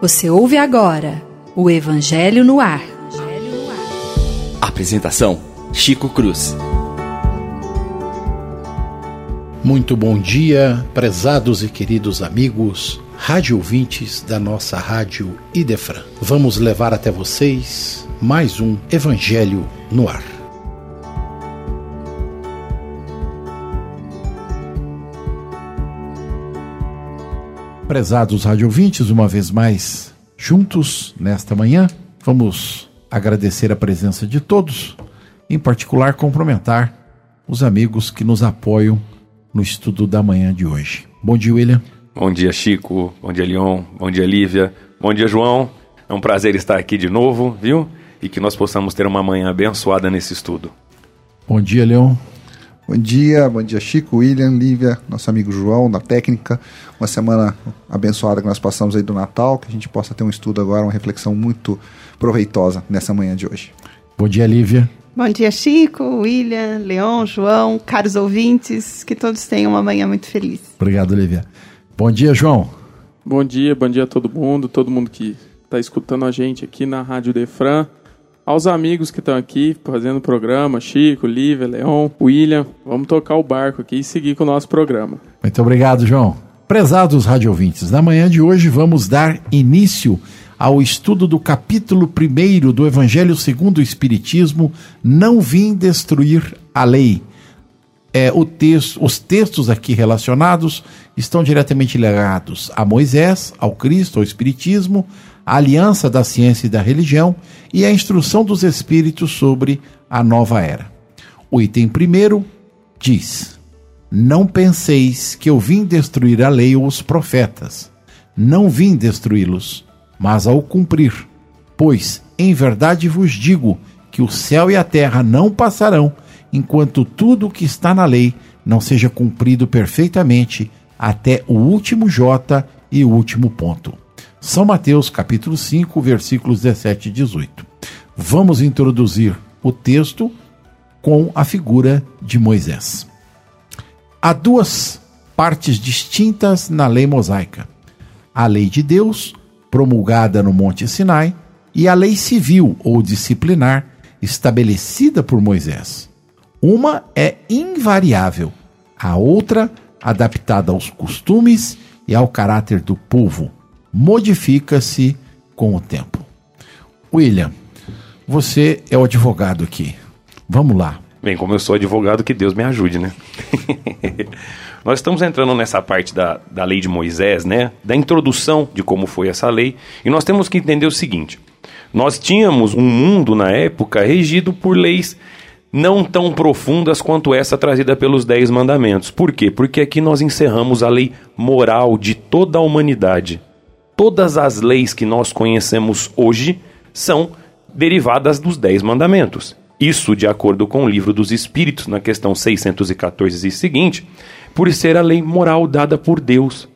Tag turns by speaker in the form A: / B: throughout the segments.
A: Você ouve agora o Evangelho no Ar.
B: Apresentação: Chico Cruz.
C: Muito bom dia, prezados e queridos amigos, rádio ouvintes da nossa rádio Idefran. Vamos levar até vocês mais um Evangelho no Ar. Prezados rádio ouvintes, uma vez mais juntos nesta manhã, vamos agradecer a presença de todos, em particular cumprimentar os amigos que nos apoiam no estudo da manhã de hoje. Bom dia, William.
D: Bom dia, Chico. Bom dia, Leon. Bom dia, Lívia. Bom dia, João. É um prazer estar aqui de novo, viu? E que nós possamos ter uma manhã abençoada nesse estudo.
C: Bom dia, Leon.
E: Bom dia, bom dia Chico, William, Lívia, nosso amigo João da técnica. Uma semana abençoada que nós passamos aí do Natal, que a gente possa ter um estudo agora, uma reflexão muito proveitosa nessa manhã de hoje.
C: Bom dia, Lívia.
F: Bom dia, Chico, William, Leon, João, caros ouvintes, que todos tenham uma manhã muito feliz.
C: Obrigado, Lívia. Bom dia, João.
G: Bom dia, bom dia a todo mundo, todo mundo que está escutando a gente aqui na Rádio Defran aos amigos que estão aqui fazendo o programa, Chico, Lívia, Leon, William. Vamos tocar o barco aqui e seguir com o nosso programa.
C: Muito obrigado, João. Prezados rádio ouvintes, na manhã de hoje vamos dar início ao estudo do capítulo 1 do Evangelho segundo o Espiritismo, Não Vim Destruir a Lei. É, o texto, os textos aqui relacionados estão diretamente ligados a Moisés, ao Cristo, ao Espiritismo, a aliança da ciência e da religião e a instrução dos espíritos sobre a nova era. O item primeiro diz: Não penseis que eu vim destruir a lei ou os profetas. Não vim destruí-los, mas ao cumprir. Pois, em verdade vos digo que o céu e a terra não passarão enquanto tudo o que está na lei não seja cumprido perfeitamente até o último J e o último ponto. São Mateus, capítulo 5, versículos 17 e 18. Vamos introduzir o texto com a figura de Moisés. Há duas partes distintas na lei mosaica: a lei de Deus, promulgada no Monte Sinai, e a lei civil ou disciplinar, estabelecida por Moisés. Uma é invariável, a outra adaptada aos costumes e ao caráter do povo modifica-se com o tempo. William, você é o advogado aqui. Vamos lá.
D: Bem, como eu sou advogado, que Deus me ajude, né? Nós estamos entrando nessa parte da, da lei de Moisés, né? Da introdução de como foi essa lei. E nós temos que entender o seguinte: nós tínhamos um mundo na época regido por leis não tão profundas quanto essa trazida pelos Dez Mandamentos. Por quê? Porque aqui nós encerramos a lei moral de toda a humanidade todas as leis que nós conhecemos hoje são derivadas dos Dez Mandamentos. Isso de acordo com o Livro dos Espíritos, na questão 614 e seguinte, por ser a lei moral dada por Deus.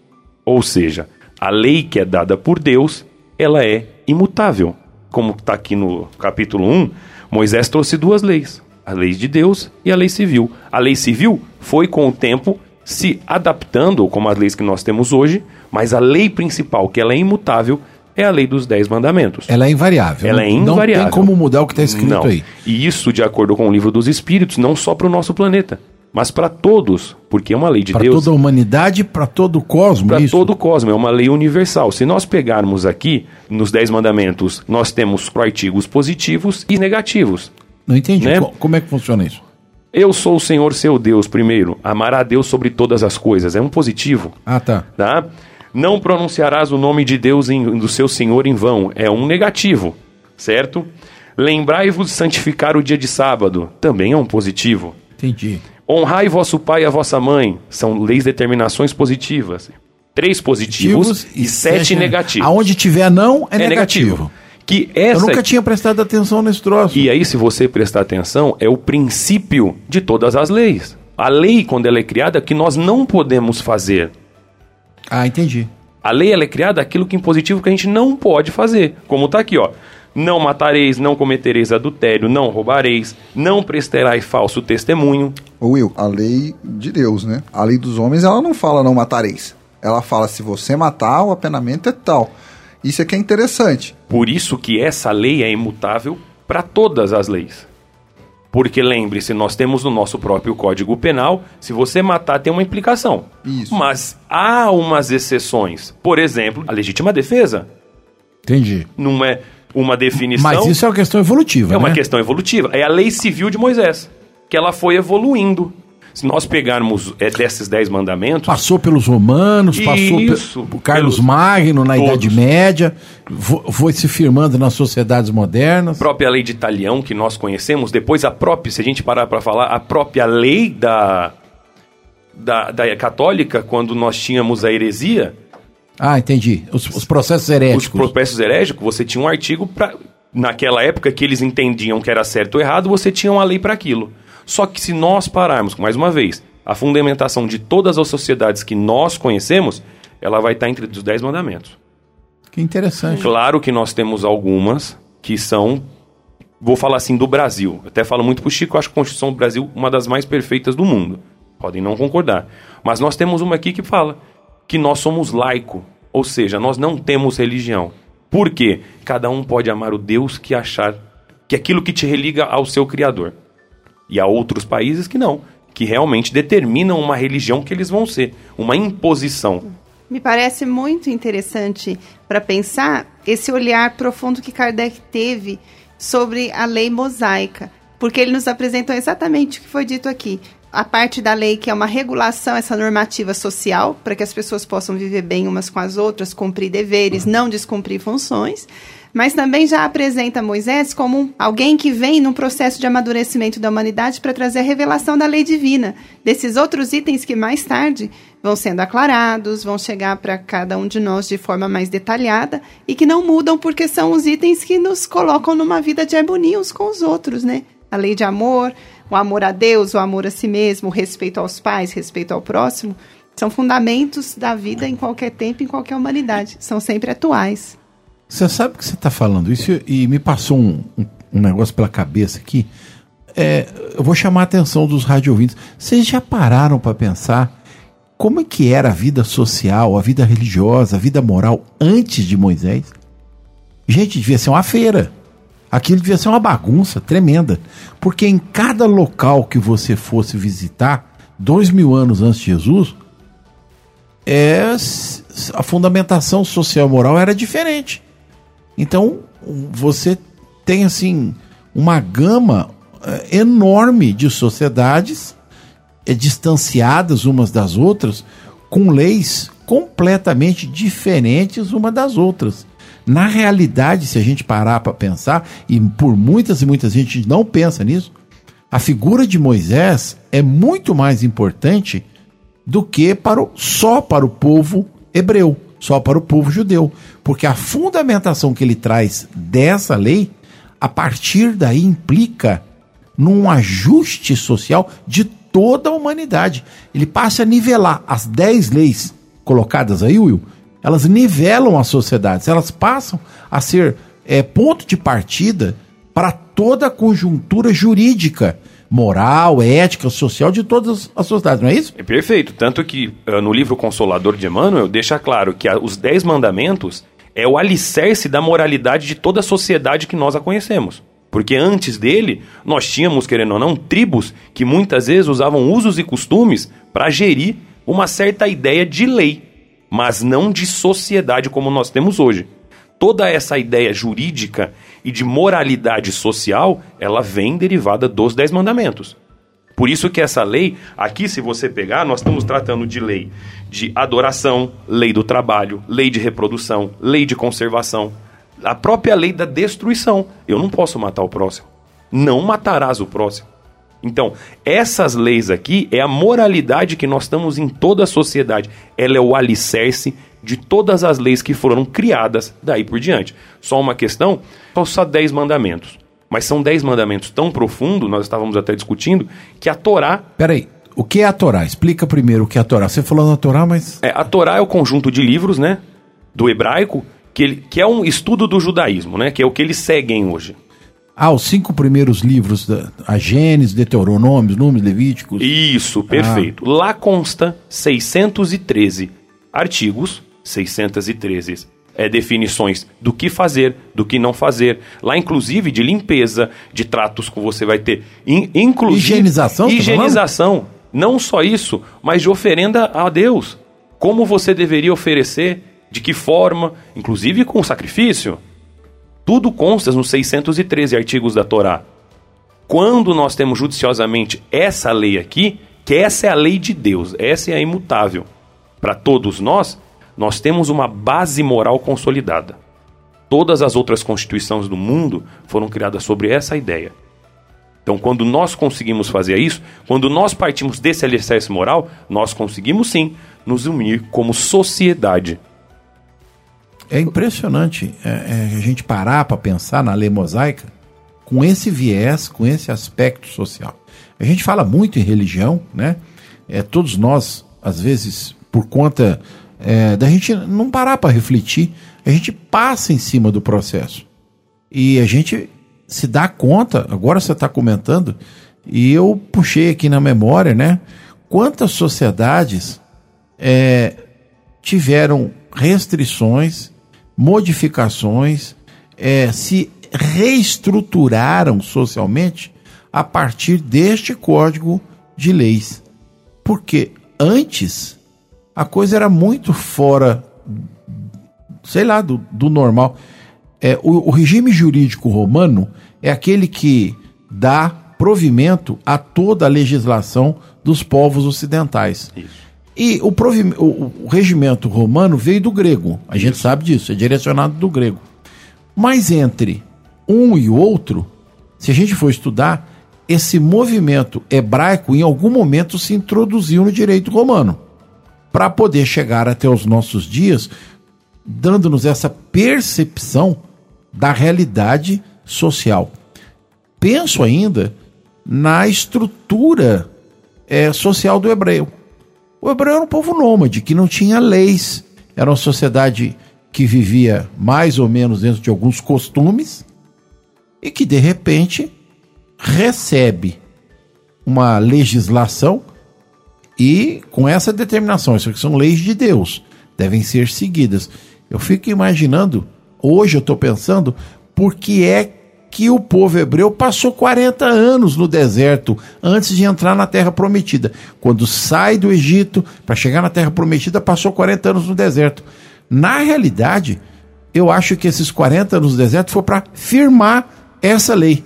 D: Ou seja, a lei que é dada por Deus, ela é imutável. Como está aqui no capítulo 1, Moisés trouxe duas leis, a lei de Deus e a lei civil. A lei civil foi com o tempo se adaptando, como as leis que nós temos hoje, mas a lei principal, que ela é imutável, é a lei dos Dez Mandamentos.
C: Ela é invariável.
D: Ela é invariável.
C: Não tem como mudar o que está escrito
D: não.
C: aí.
D: E isso, de acordo com o livro dos Espíritos, não só para o nosso planeta, mas para todos, porque é uma lei de
C: pra
D: Deus.
C: Para toda a humanidade, para todo o cosmos.
D: Para todo o cosmos, é uma lei universal. Se nós pegarmos aqui, nos Dez Mandamentos, nós temos artigos positivos e negativos.
C: Não entendi.
D: Né?
C: Como é que funciona isso?
D: Eu sou o Senhor seu Deus, primeiro. Amar a Deus sobre todas as coisas. É um positivo.
C: Ah, tá.
D: Tá? Não pronunciarás o nome de Deus em, do seu Senhor em vão. É um negativo. Certo? Lembrai-vos de santificar o dia de sábado. Também é um positivo.
C: Entendi.
D: Honrai vosso pai e a vossa mãe. São leis determinações positivas. Três positivos, positivos e, sete, sete negativos.
C: Aonde tiver não, é,
D: é
C: negativo.
D: negativo. Que essa...
C: Eu nunca tinha prestado atenção nesse troço.
D: E aí, se você prestar atenção, é o princípio de todas as leis. A lei, quando ela é criada, é que nós não podemos fazer.
C: Ah, entendi.
D: A lei ela é criada aquilo que em positivo que a gente não pode fazer. Como está aqui, ó. Não matareis, não cometereis adultério, não roubareis, não prestarás falso testemunho.
E: Ô Will, a lei de Deus, né? A lei dos homens, ela não fala não matareis. Ela fala se você matar, o apenamento é tal. Isso é que é interessante.
D: Por isso que essa lei é imutável para todas as leis. Porque lembre-se, nós temos no nosso próprio Código Penal, se você matar tem uma implicação.
E: Isso.
D: Mas há umas exceções. Por exemplo, a legítima defesa
C: Entendi.
D: não é uma definição.
C: Mas isso é uma questão evolutiva,
D: É uma
C: né?
D: questão evolutiva. É a lei civil de Moisés, que ela foi evoluindo. Se nós pegarmos é, desses dez mandamentos,
C: Passou pelos romanos, passou
D: Isso,
C: por Carlos
D: pelos-
C: Magno na
D: todos.
C: Idade Média, foi se firmando nas sociedades modernas.
D: a própria lei de Italião que nós conhecemos, depois a própria, se a gente parar para falar, a própria lei da, da, da católica, quando nós tínhamos a heresia,
C: Ah, entendi. Os, os processos
D: os
C: heréticos.
D: processos herégicos, você tinha um artigo para naquela época que eles entendiam que era certo ou errado, você tinha uma lei para aquilo. Só que se nós pararmos, mais uma vez, a fundamentação de todas as sociedades que nós conhecemos, ela vai estar entre os dez mandamentos.
C: Que interessante.
D: Claro que nós temos algumas que são, vou falar assim, do Brasil. Eu até falo muito pro Chico, eu acho a Constituição do Brasil uma das mais perfeitas do mundo. Podem não concordar. Mas nós temos uma aqui que fala que nós somos laico, ou seja, nós não temos religião. Por quê? Cada um pode amar o Deus que achar, que é aquilo que te religa ao seu Criador. E há outros países que não, que realmente determinam uma religião que eles vão ser, uma imposição.
F: Me parece muito interessante para pensar esse olhar profundo que Kardec teve sobre a lei mosaica, porque ele nos apresentou exatamente o que foi dito aqui. A parte da lei que é uma regulação, essa normativa social, para que as pessoas possam viver bem umas com as outras, cumprir deveres, não descumprir funções. Mas também já apresenta Moisés como alguém que vem num processo de amadurecimento da humanidade para trazer a revelação da lei divina, desses outros itens que mais tarde vão sendo aclarados, vão chegar para cada um de nós de forma mais detalhada e que não mudam porque são os itens que nos colocam numa vida de harmonia uns com os outros, né? A lei de amor, o amor a Deus, o amor a si mesmo, o respeito aos pais, respeito ao próximo, são fundamentos da vida em qualquer tempo, em qualquer humanidade. São sempre atuais.
C: Você sabe que você está falando isso e me passou um, um- negócio pela cabeça aqui. É, eu vou chamar a atenção dos rádio. Vocês já pararam para pensar como é que era a vida social, a vida religiosa, a vida moral antes de Moisés? Gente, devia ser uma feira. Aquilo devia ser uma bagunça tremenda. Porque em cada local que você fosse visitar, dois mil anos antes de Jesus, é, a fundamentação social e moral era diferente. Então, você tem assim uma gama eh, enorme de sociedades eh, distanciadas umas das outras, com leis completamente diferentes uma das outras. Na realidade, se a gente parar para pensar, e por muitas e muitas gente não pensa nisso, a figura de Moisés é muito mais importante do que para o, só para o povo hebreu, só para o povo judeu. Porque a fundamentação que ele traz dessa lei, a partir daí implica num ajuste social de toda a humanidade. Ele passa a nivelar as 10 leis colocadas aí, Will, elas nivelam as sociedades, elas passam a ser é, ponto de partida para toda a conjuntura jurídica, moral, ética, social de todas as sociedades, não é isso?
D: É perfeito. Tanto que ah, no livro Consolador de Emmanuel deixa claro que os Dez Mandamentos é o alicerce da moralidade de toda a sociedade que nós a conhecemos. Porque antes dele, nós tínhamos, querendo ou não, tribos que muitas vezes usavam usos e costumes para gerir uma certa ideia de lei, mas não de sociedade como nós temos hoje. Toda essa ideia jurídica e de moralidade social, ela vem derivada dos Dez Mandamentos. Por isso que essa lei, aqui se você pegar, nós estamos tratando de lei de adoração, lei do trabalho, lei de reprodução, lei de conservação, a própria lei da destruição. Eu não posso matar o próximo. Não matarás o próximo. Então, essas leis aqui é a moralidade que nós estamos em toda a sociedade. Ela é o alicerce de todas as leis que foram criadas daí por diante. Só uma questão, são só dez mandamentos. Mas são dez mandamentos tão profundos, nós estávamos até discutindo, que a Torá
C: Peraí, o que é a Torá? Explica primeiro o que é a Torá. Você falou na Torá, mas
D: É, a Torá é o conjunto de livros, né? Do hebraico, que, ele, que é um estudo do judaísmo, né? Que é o que eles seguem hoje.
C: Ah, os cinco primeiros livros, da, a Gênesis, Deuteronômio, Números, Levíticos.
D: Isso, perfeito. Lá consta 613 artigos, 613 é, definições do que fazer, do que não fazer. Lá, inclusive, de limpeza, de tratos que você vai ter. In, inclusive,
C: Higienização, tá
D: Higienização. Não só isso, mas de oferenda a Deus. Como você deveria oferecer, de que forma, inclusive com sacrifício. Tudo consta nos 613 artigos da Torá. Quando nós temos judiciosamente essa lei aqui, que essa é a lei de Deus, essa é a imutável. Para todos nós, nós temos uma base moral consolidada. Todas as outras constituições do mundo foram criadas sobre essa ideia. Então, quando nós conseguimos fazer isso, quando nós partimos desse alicerce moral, nós conseguimos sim nos unir como sociedade.
C: É impressionante é, é, a gente parar para pensar na lei mosaica com esse viés, com esse aspecto social. A gente fala muito em religião, né? É, todos nós, às vezes, por conta é, da gente não parar para refletir, a gente passa em cima do processo. E a gente se dá conta, agora você está comentando, e eu puxei aqui na memória, né? Quantas sociedades é, tiveram restrições, modificações, é, se reestruturaram socialmente a partir deste código de leis. Porque antes a coisa era muito fora, sei lá, do, do normal. É, o, o regime jurídico romano é aquele que dá provimento a toda a legislação dos povos ocidentais.
D: Isso.
C: E o, provi- o- o regimento romano veio do grego, a gente sabe disso, é direcionado do grego. Mas entre um e outro, se a gente for estudar, esse movimento hebraico em algum momento se introduziu no direito romano, para poder chegar até os nossos dias, dando-nos essa percepção da realidade social. Penso ainda na estrutura eh, social do hebreu. O hebreu era um povo nômade, que não tinha leis. Era uma sociedade que vivia mais ou menos dentro de alguns costumes e que, de repente, recebe uma legislação e com essa determinação, isso aqui são leis de Deus, devem ser seguidas. Eu fico imaginando, hoje eu estou pensando, por que é que o povo hebreu passou 40 anos no deserto antes de entrar na terra prometida. Quando sai do Egito para chegar na terra prometida, passou 40 anos no deserto. Na realidade, eu acho que esses 40 anos no deserto foi para firmar essa lei,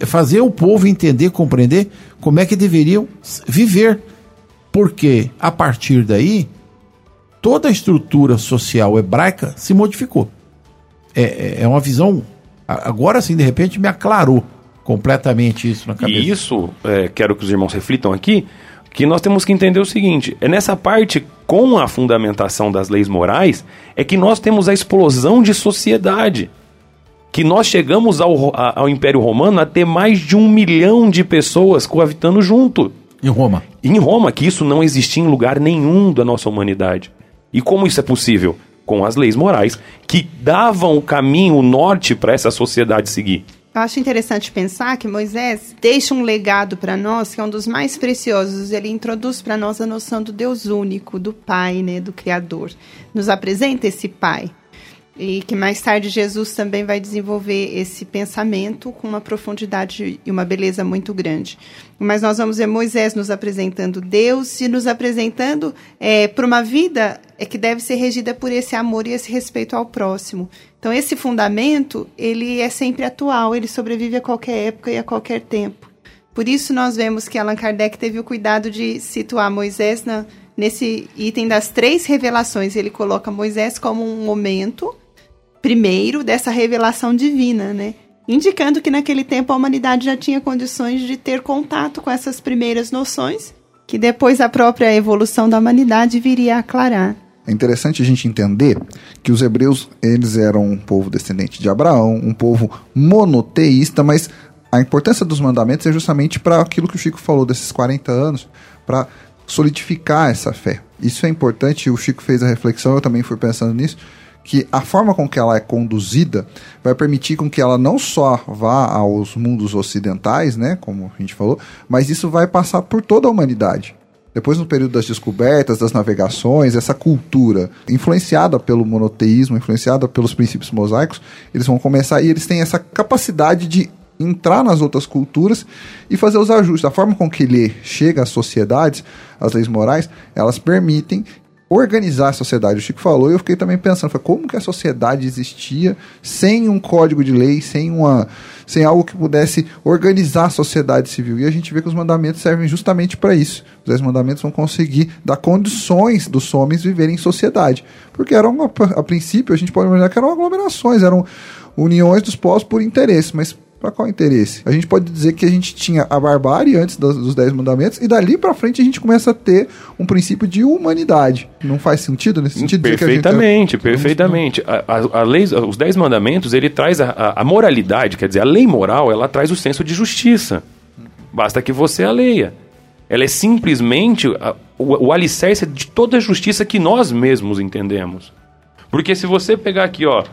C: fazer o povo entender, compreender como é que deveriam viver. Porque a partir daí, toda a estrutura social hebraica se modificou. É, é- é uma visão. Agora sim, de repente, me aclarou completamente isso na cabeça.
D: E isso, é, quero que os irmãos reflitam aqui, que nós temos que entender o seguinte: é nessa parte, com a fundamentação das leis morais, é que nós temos a explosão de sociedade. Que nós chegamos ao, a- ao Império Romano a ter mais de um milhão de pessoas coabitando junto.
C: Em Roma.
D: Em Roma, que isso não existia em lugar nenhum da nossa humanidade. E como isso é possível? Com as leis morais que davam o caminho, o norte para essa sociedade seguir.
F: Eu acho interessante pensar que Moisés deixa um legado para nós que é um dos mais preciosos. Ele introduz para nós a noção do Deus único, do Pai, né, do Criador. Nos apresenta esse Pai. E que mais tarde Jesus também vai desenvolver esse pensamento com uma profundidade e uma beleza muito grande. Mas nós vamos ver Moisés nos apresentando Deus e nos apresentando para uma vida é que deve ser regida por esse amor e esse respeito ao próximo. Então esse fundamento ele é sempre atual, ele sobrevive a qualquer época e a qualquer tempo. Por isso nós vemos que Allan Kardec teve o cuidado de situar Moisés na, nesse item das três revelações. Ele coloca Moisés como um momento primeiro dessa revelação divina, né? Indicando que naquele tempo a humanidade já tinha condições de ter contato com essas primeiras noções, que depois a própria evolução da humanidade viria a aclarar.
E: É interessante a gente entender que os hebreus eles eram um povo descendente de Abraão, um povo monoteísta, mas a importância dos mandamentos é justamente para aquilo que o Chico falou desses 40 anos, para solidificar essa fé. Isso é importante, o Chico fez a reflexão, eu também fui pensando nisso, que a forma com que ela é conduzida vai permitir com que ela não só vá aos mundos ocidentais, né, como a gente falou, mas isso vai passar por toda a humanidade. Depois, no período das descobertas, das navegações, essa cultura influenciada pelo monoteísmo, influenciada pelos princípios mosaicos, eles vão começar e eles têm essa capacidade de entrar nas outras culturas e fazer os ajustes. A forma com que ele chega às sociedades, as leis morais, elas permitem organizar a sociedade. O Chico falou e eu fiquei também pensando, foi como que a sociedade existia sem um código de lei, sem uma sem algo que pudesse organizar a sociedade civil. E a gente vê que os mandamentos servem justamente para isso. Os dez mandamentos vão conseguir dar condições dos homens viverem em sociedade. Porque eram, a, princípio, a gente pode imaginar que eram aglomerações, eram uniões dos povos por interesse, mas para qual interesse? A gente pode dizer que a gente tinha a barbárie antes dos, dos Dez Mandamentos e dali para frente a gente começa a ter um princípio de humanidade. Não faz sentido nesse sentido?
D: Perfeitamente, gente... perfeitamente. A, a, a lei, os Dez Mandamentos, ele traz a, a, moralidade, quer dizer, a lei moral, ela traz o senso de justiça. Basta que você a leia. Ela é simplesmente o, o alicerce de toda a justiça que nós mesmos entendemos. Porque se você pegar aqui, ó,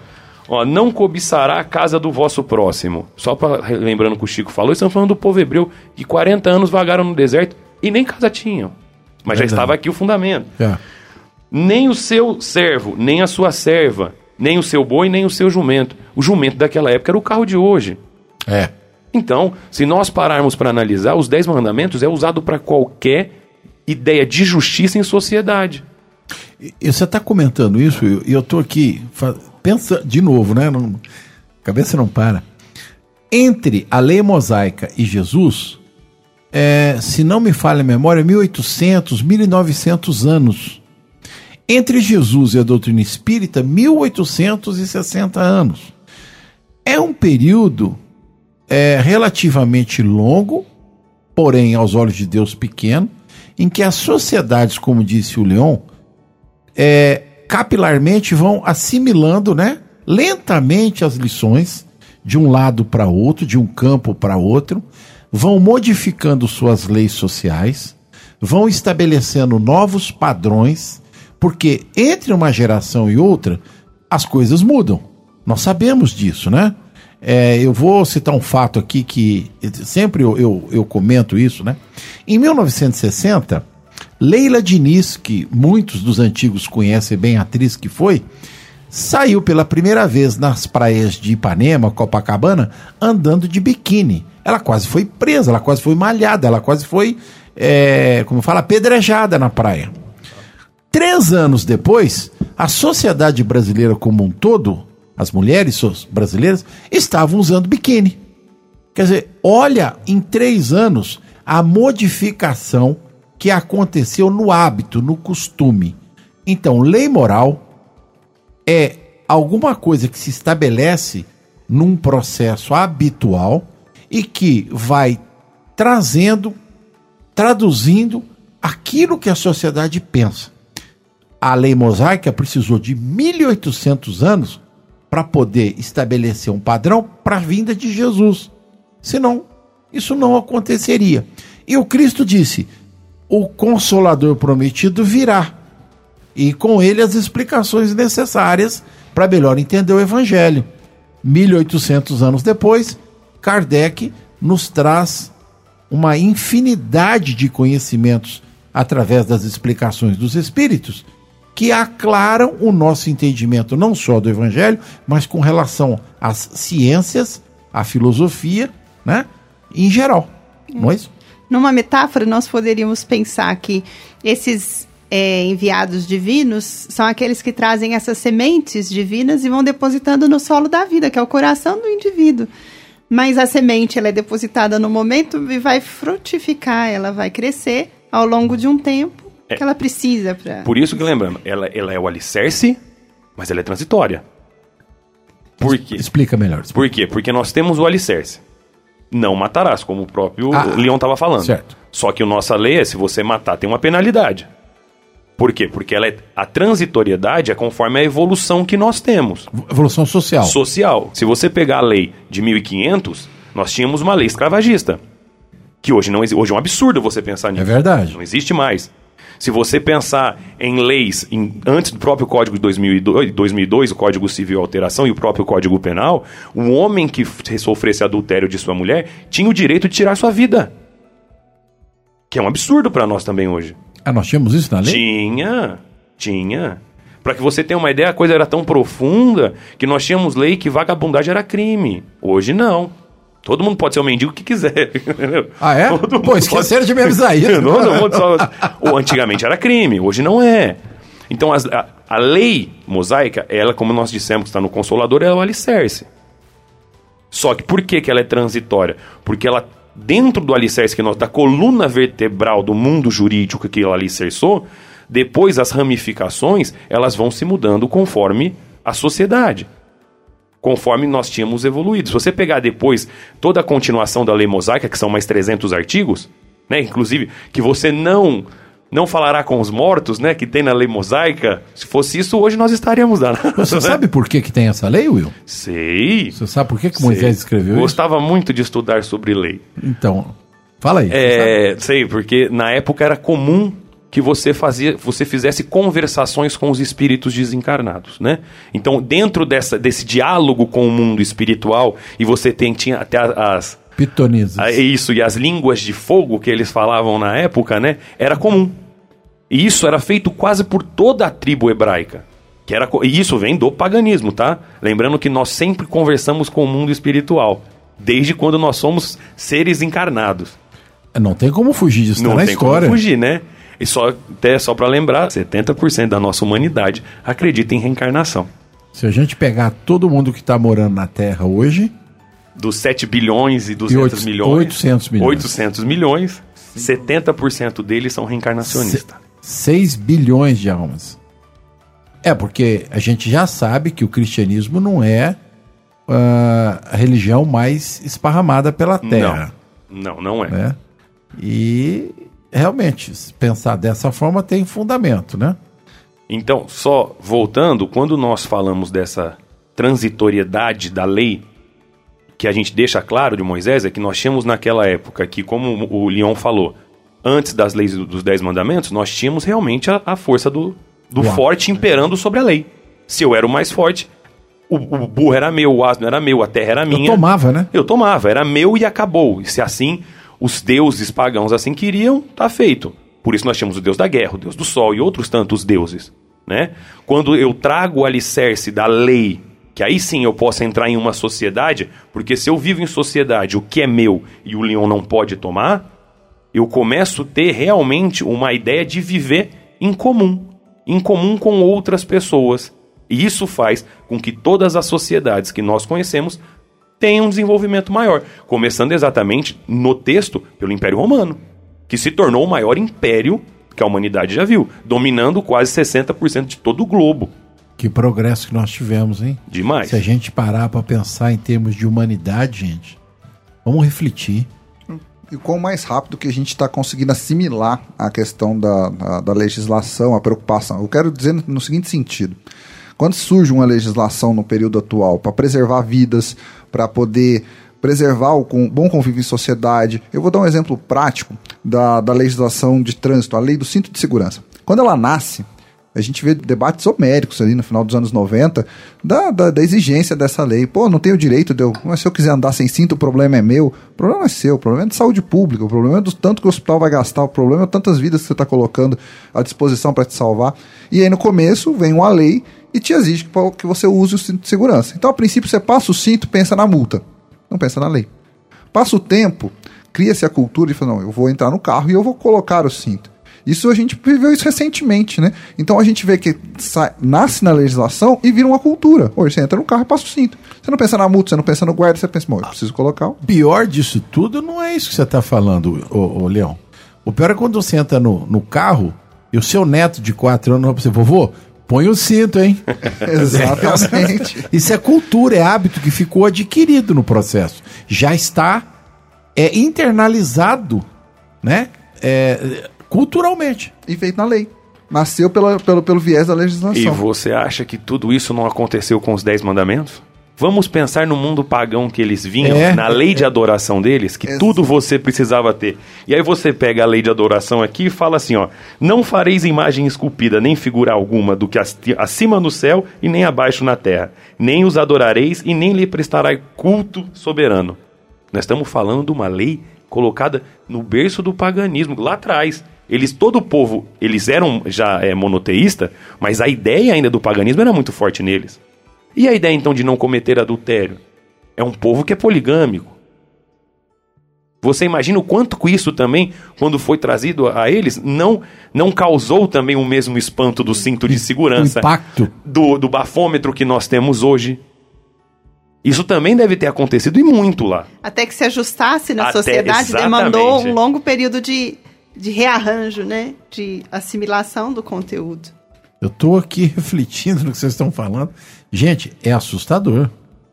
D: Ó, não cobiçará a casa do vosso próximo. Só para lembrando que o Chico falou, estamos falando do povo hebreu que 40 anos vagaram no deserto e nem casa tinham. Mas já estava aqui o fundamento. É. Nem o seu servo, nem a sua serva, nem o seu boi, nem o seu jumento. O jumento daquela época era o carro de hoje.
C: É.
D: Então, se nós pararmos para analisar, os Dez Mandamentos é usado para qualquer ideia de justiça em sociedade.
C: E você está comentando isso, e eu estou aqui pensa de novo, né? Não, cabeça não para. Entre a lei mosaica e Jesus, é, se não me falha a memória, 1800, 1900 anos. Entre Jesus e a doutrina espírita, 1860 anos. É um período é, relativamente longo, porém, aos olhos de Deus, pequeno, em que as sociedades, como disse o Leon, é, capilarmente vão assimilando, né, lentamente as lições de um lado para outro, de um campo para outro, vão modificando suas leis sociais, vão estabelecendo novos padrões, porque entre uma geração e outra as coisas mudam. Nós sabemos disso, né? É, eu vou citar um fato aqui que sempre eu, eu, eu comento isso, né? Em 1960, Leila Diniz, que muitos dos antigos conhecem bem a atriz que foi, saiu pela primeira vez nas praias de Ipanema, Copacabana, andando de biquíni. Ela quase foi presa, ela quase foi malhada, ela quase foi, é, como fala, apedrejada na praia. Três anos depois, a sociedade brasileira como um todo, as mulheres brasileiras, estavam usando biquíni. Quer dizer, olha, em três anos, a modificação que aconteceu no hábito, no costume. Então, lei moral é alguma coisa que se estabelece num processo habitual e que vai trazendo, traduzindo aquilo que a sociedade pensa. A lei mosaica precisou de 1800 anos para poder estabelecer um padrão para a vinda de Jesus. Senão, isso não aconteceria. E o Cristo disse: o Consolador prometido virá e com ele as explicações necessárias para melhor entender o Evangelho. 1800 anos depois, Kardec nos traz uma infinidade de conhecimentos através das explicações dos Espíritos que aclaram o nosso entendimento não só do Evangelho, mas com relação às ciências, à filosofia, né, em geral. Não é isso?
F: Numa metáfora, nós poderíamos pensar que esses é, enviados divinos são aqueles que trazem essas sementes divinas e vão depositando no solo da vida, que é o coração do indivíduo. Mas a semente ela é depositada no momento e vai frutificar, ela vai crescer ao longo de um tempo é, que ela precisa para.
D: Por isso que lembrando, ela, ela é o alicerce, mas ela é transitória.
C: Por quê? Explica melhor. Explica.
D: Por quê? Porque nós temos o alicerce não matarás, como o próprio ah, Leon estava falando.
C: Certo.
D: Só que a nossa lei é, se você matar, tem uma penalidade. Por quê? Porque ela é, a transitoriedade é conforme a evolução que nós temos.
C: Evolução social.
D: Social. Se você pegar a lei de 1500, nós tínhamos uma lei escravagista. Que hoje não hoje é um absurdo você pensar nisso.
C: É verdade.
D: Não existe mais. Se você pensar em leis em- antes do próprio Código de 2002, 2002, o Código Civil Alteração e o próprio Código Penal, um homem que sofresse adultério de sua mulher tinha o direito de tirar sua vida. Que é um absurdo para nós também hoje.
C: Ah, nós tínhamos isso na lei?
D: Tinha, tinha. Para que você tenha uma ideia, a coisa era tão profunda que nós tínhamos lei que vagabundagem era crime. Hoje não. Todo mundo pode ser o mendigo que quiser. entendeu?
C: Ah, é?
D: Todo
C: Pô, esqueceram
D: pode-
C: de me avisar isso.
D: Todo mundo só- Ou antigamente era crime, hoje não é. Então as- a, a lei mosaica, ela, como nós dissemos que está no Consolador, ela é o alicerce. Só que por que, que ela é transitória? Porque ela, dentro do alicerce que nós, da coluna vertebral do mundo jurídico que ela alicerçou, depois as ramificações, elas vão se mudando conforme a sociedade. Conforme nós tínhamos evoluído. Se você pegar depois toda a continuação da lei mosaica, que são mais 300 artigos, né, inclusive que você não não falará com os mortos, né, que tem na lei mosaica, se fosse isso, hoje nós estaríamos lá.
C: Você sabe por que, que tem essa lei, Will?
D: Sei.
C: Você sabe por que, que Moisés
D: Sei.
C: escreveu isso?
D: Gostava muito de estudar sobre lei.
C: Então, fala aí.
D: É, sei, porque na época era comum que você fazia, você fizesse conversações com os espíritos desencarnados, né? Então, dentro dessa, desse diálogo com o mundo espiritual, e você tem, tinha até as,
C: Pitonisas.
D: a- isso, e as línguas de fogo que eles falavam na época, né? Era comum. E isso era feito quase por toda a tribo hebraica. Que era, e isso vem do paganismo, tá? Lembrando que nós sempre conversamos com o mundo espiritual. Desde quando nós somos seres encarnados.
C: Não tem como fugir disso, tá
D: Não
C: na
D: tem
C: história.
D: como fugir, né? E só, até só para lembrar, 70% da nossa humanidade acredita em reencarnação.
C: Se a gente pegar todo mundo que está morando na Terra hoje,
D: Dos 7 bilhões e 200
C: oito-
D: milhões,
C: 800 milhões.
D: 800 milhões, 70% deles são reencarnacionistas.
C: 6 bilhões de almas. É, porque a gente já sabe que o cristianismo não é ah, a religião mais esparramada pela Terra.
D: Não, não é.
C: Né? E realmente, se pensar dessa forma tem fundamento, né?
D: Então, só voltando, quando nós falamos dessa transitoriedade da lei, que a gente deixa claro de Moisés, é que nós tínhamos naquela época que, como o Leon falou, antes das leis do- dos Dez Mandamentos, nós tínhamos realmente a, a força do, do
C: Uau.
D: forte imperando sobre a lei. Se eu era o mais forte, o, o burro era meu, o asno era meu, a terra era minha.
C: Eu tomava, né?
D: Eu tomava, era meu e acabou. E se assim os deuses pagãos assim queriam, tá feito. Por isso nós tínhamos o deus da guerra, o deus do sol e outros tantos deuses, né? Quando eu trago o alicerce da lei, que aí sim eu posso entrar em uma sociedade, porque se eu vivo em sociedade, o que é meu e o leão não pode tomar, eu começo a ter realmente uma ideia de viver em comum, em comum com outras pessoas. E isso faz com que todas as sociedades que nós conhecemos tenham um desenvolvimento maior, começando exatamente no texto pelo Império Romano, que se tornou o maior império que a humanidade já viu, dominando quase 60% de todo o globo.
C: Que progresso que nós tivemos, hein?
D: Demais.
C: Se a gente parar para pensar em termos de humanidade, gente, vamos refletir.
E: E quão mais rápido que a gente está conseguindo assimilar a questão da, da, da legislação, a preocupação. Eu quero dizer no, no seguinte sentido. Quando surge uma legislação no período atual para preservar vidas, para poder preservar o bom convívio em sociedade, eu vou dar um exemplo prático da, da legislação de trânsito, a lei do cinto de segurança. Quando ela nasce, a gente vê debates homéricos ali no final dos anos 90 da, da, da exigência dessa lei. Pô, não tenho direito de eu. Mas se eu quiser andar sem cinto, o problema é meu. O problema é seu, o problema é de saúde pública, o problema é do tanto que o hospital vai gastar, o problema é tantas vidas que você está colocando à disposição para te salvar. E aí no começo vem uma lei e te exige que você use o cinto de segurança. Então, a princípio, você passa o cinto, pensa na multa, não pensa na lei. Passa o tempo, cria-se a cultura de falar, não, eu vou entrar no carro e eu vou colocar o cinto. Isso a gente viveu isso recentemente, né? Então a gente vê que sai- nasce na legislação e vira uma cultura. Hoje você entra no carro e passa o cinto. Você não pensa na multa, você não pensa no guarda, você pensa, bom, eu preciso colocar o.
C: pior disso tudo não é isso que você está falando, ô, ô, Leão. O pior é quando você entra no, no carro e o seu neto de 4 anos fala pra você, vovô, põe o cinto, hein?
E: Exatamente.
C: Isso é cultura, é hábito que ficou adquirido no processo. Já está é, internalizado, né? É, culturalmente.
E: e feito na lei. Nasceu pela, pelo, pelo viés da legislação.
D: E você acha que tudo isso não aconteceu com os Dez Mandamentos? Vamos pensar no mundo pagão que eles vinham,
C: É.
D: na lei de adoração deles, que
E: Ex-
D: tudo você precisava ter. E aí você pega a lei de adoração aqui e fala assim, ó: "Não fareis imagem esculpida, nem figura alguma do que acima no céu e nem abaixo na terra, nem os adorareis e nem lhe prestará culto soberano." Nós estamos falando de uma lei colocada no berço do paganismo, lá atrás. Eles, todo o povo, eles eram já é, monoteísta, mas a ideia ainda do paganismo era muito forte neles. E a ideia então de não cometer adultério? É um povo que é poligâmico. Você imagina o quanto isso também, quando foi trazido a eles, não, não causou também o mesmo espanto do cinto de segurança,
C: impacto.
D: do, do bafômetro que nós temos hoje. Isso também deve ter acontecido e muito lá.
F: Até que se ajustasse na
D: Até-
F: sociedade,
D: exatamente.
F: demandou um longo período de, de rearranjo, né? De assimilação do conteúdo.
C: Eu estou aqui refletindo no que vocês estão falando. Gente, é assustador.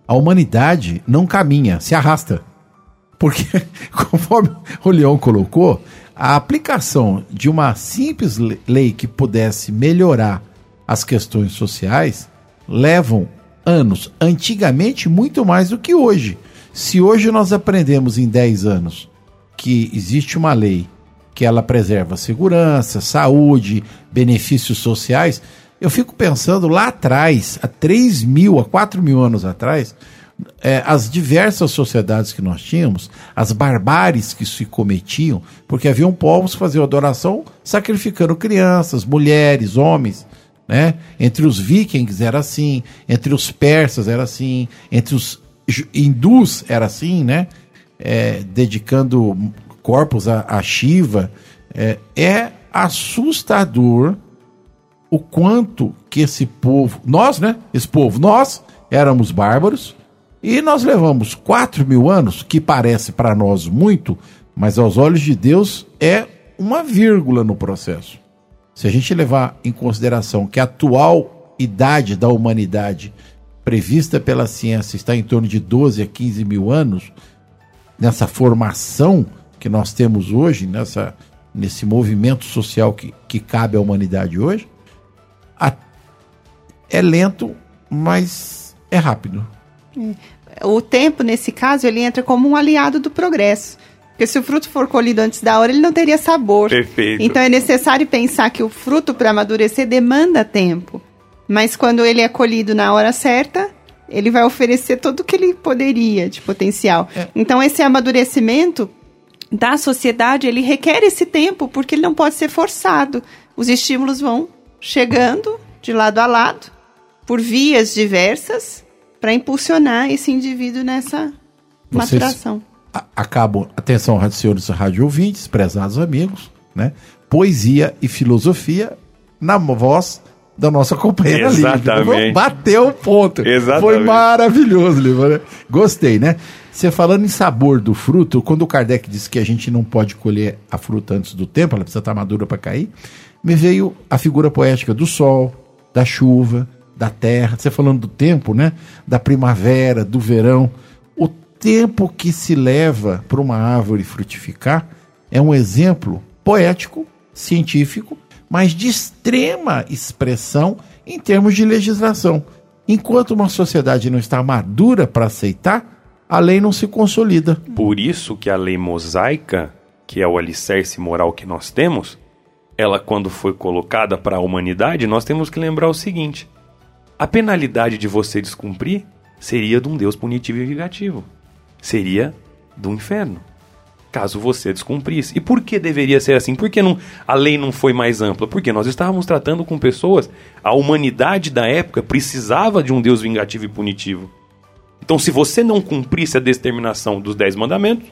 C: A humanidade não caminha, se arrasta. Porque, conforme o Leão colocou, a aplicação de uma simples le- lei que pudesse melhorar as questões sociais levam anos. Antigamente, muito mais do que hoje. Se hoje nós aprendemos em 10 anos que existe uma lei que ela preserva segurança, saúde, benefícios sociais, eu fico pensando lá atrás, há 3 mil, há 4 mil anos atrás, é, as diversas sociedades que nós tínhamos, as barbáries que se cometiam, porque haviam povos que faziam adoração sacrificando crianças, mulheres, homens. Né? Entre os vikings era assim, entre os persas era assim, entre os hindus era assim, né? É, dedicando corpos a, a Shiva. É, é assustador o quanto que esse povo, nós, né? Esse povo, nós éramos bárbaros e nós levamos 4 mil anos, que parece para nós muito, mas aos olhos de Deus é uma vírgula no processo. Se a gente levar em consideração que a atual idade da humanidade prevista pela ciência está em torno de 12 a 15 mil anos, nessa formação que nós temos hoje, nessa, nesse movimento social que, que cabe à humanidade hoje, é lento, mas é rápido.
F: O tempo, nesse caso, ele entra como um aliado do progresso. Porque se o fruto for colhido antes da hora, ele não teria sabor.
D: Perfeito.
F: Então é necessário pensar que o fruto para amadurecer demanda tempo. Mas quando ele é colhido na hora certa, ele vai oferecer tudo o que ele poderia de potencial. Então esse amadurecimento da sociedade, ele requer esse tempo, porque ele não pode ser forçado. Os estímulos vão chegando de lado a lado, por vias diversas, para impulsionar esse indivíduo nessa
C: Vocês-
F: maturação.
C: Acabam, atenção, senhores rádio ouvintes, prezados amigos, né? Poesia e filosofia na voz da nossa companheira Lívia.
D: Exatamente.
C: Bateu o ponto.
D: Exatamente.
C: Foi maravilhoso, Lívia. né? Gostei, né? Você falando em sabor do fruto, quando o Kardec disse que a gente não pode colher a fruta antes do tempo, ela precisa estar madura para cair, me veio a figura poética do sol, da chuva, da terra. Você falando do tempo, né? Da primavera, do verão. O tempo que se leva para uma árvore frutificar é um exemplo poético, científico, mas de extrema expressão em termos de legislação. Enquanto uma sociedade não está madura para aceitar, a lei não se consolida.
D: Por isso que a lei mosaica, que é o alicerce moral que nós temos, ela quando foi colocada para a humanidade, nós temos que lembrar o seguinte: a penalidade de você descumprir seria de um Deus punitivo e vingativo. Seria do inferno. Caso você descumprisse. E por que deveria ser assim? Por que não, a lei não foi mais ampla? Porque nós estávamos tratando com pessoas. A humanidade da época precisava de um Deus vingativo e punitivo. Então, se você não cumprisse a determinação dos Dez Mandamentos,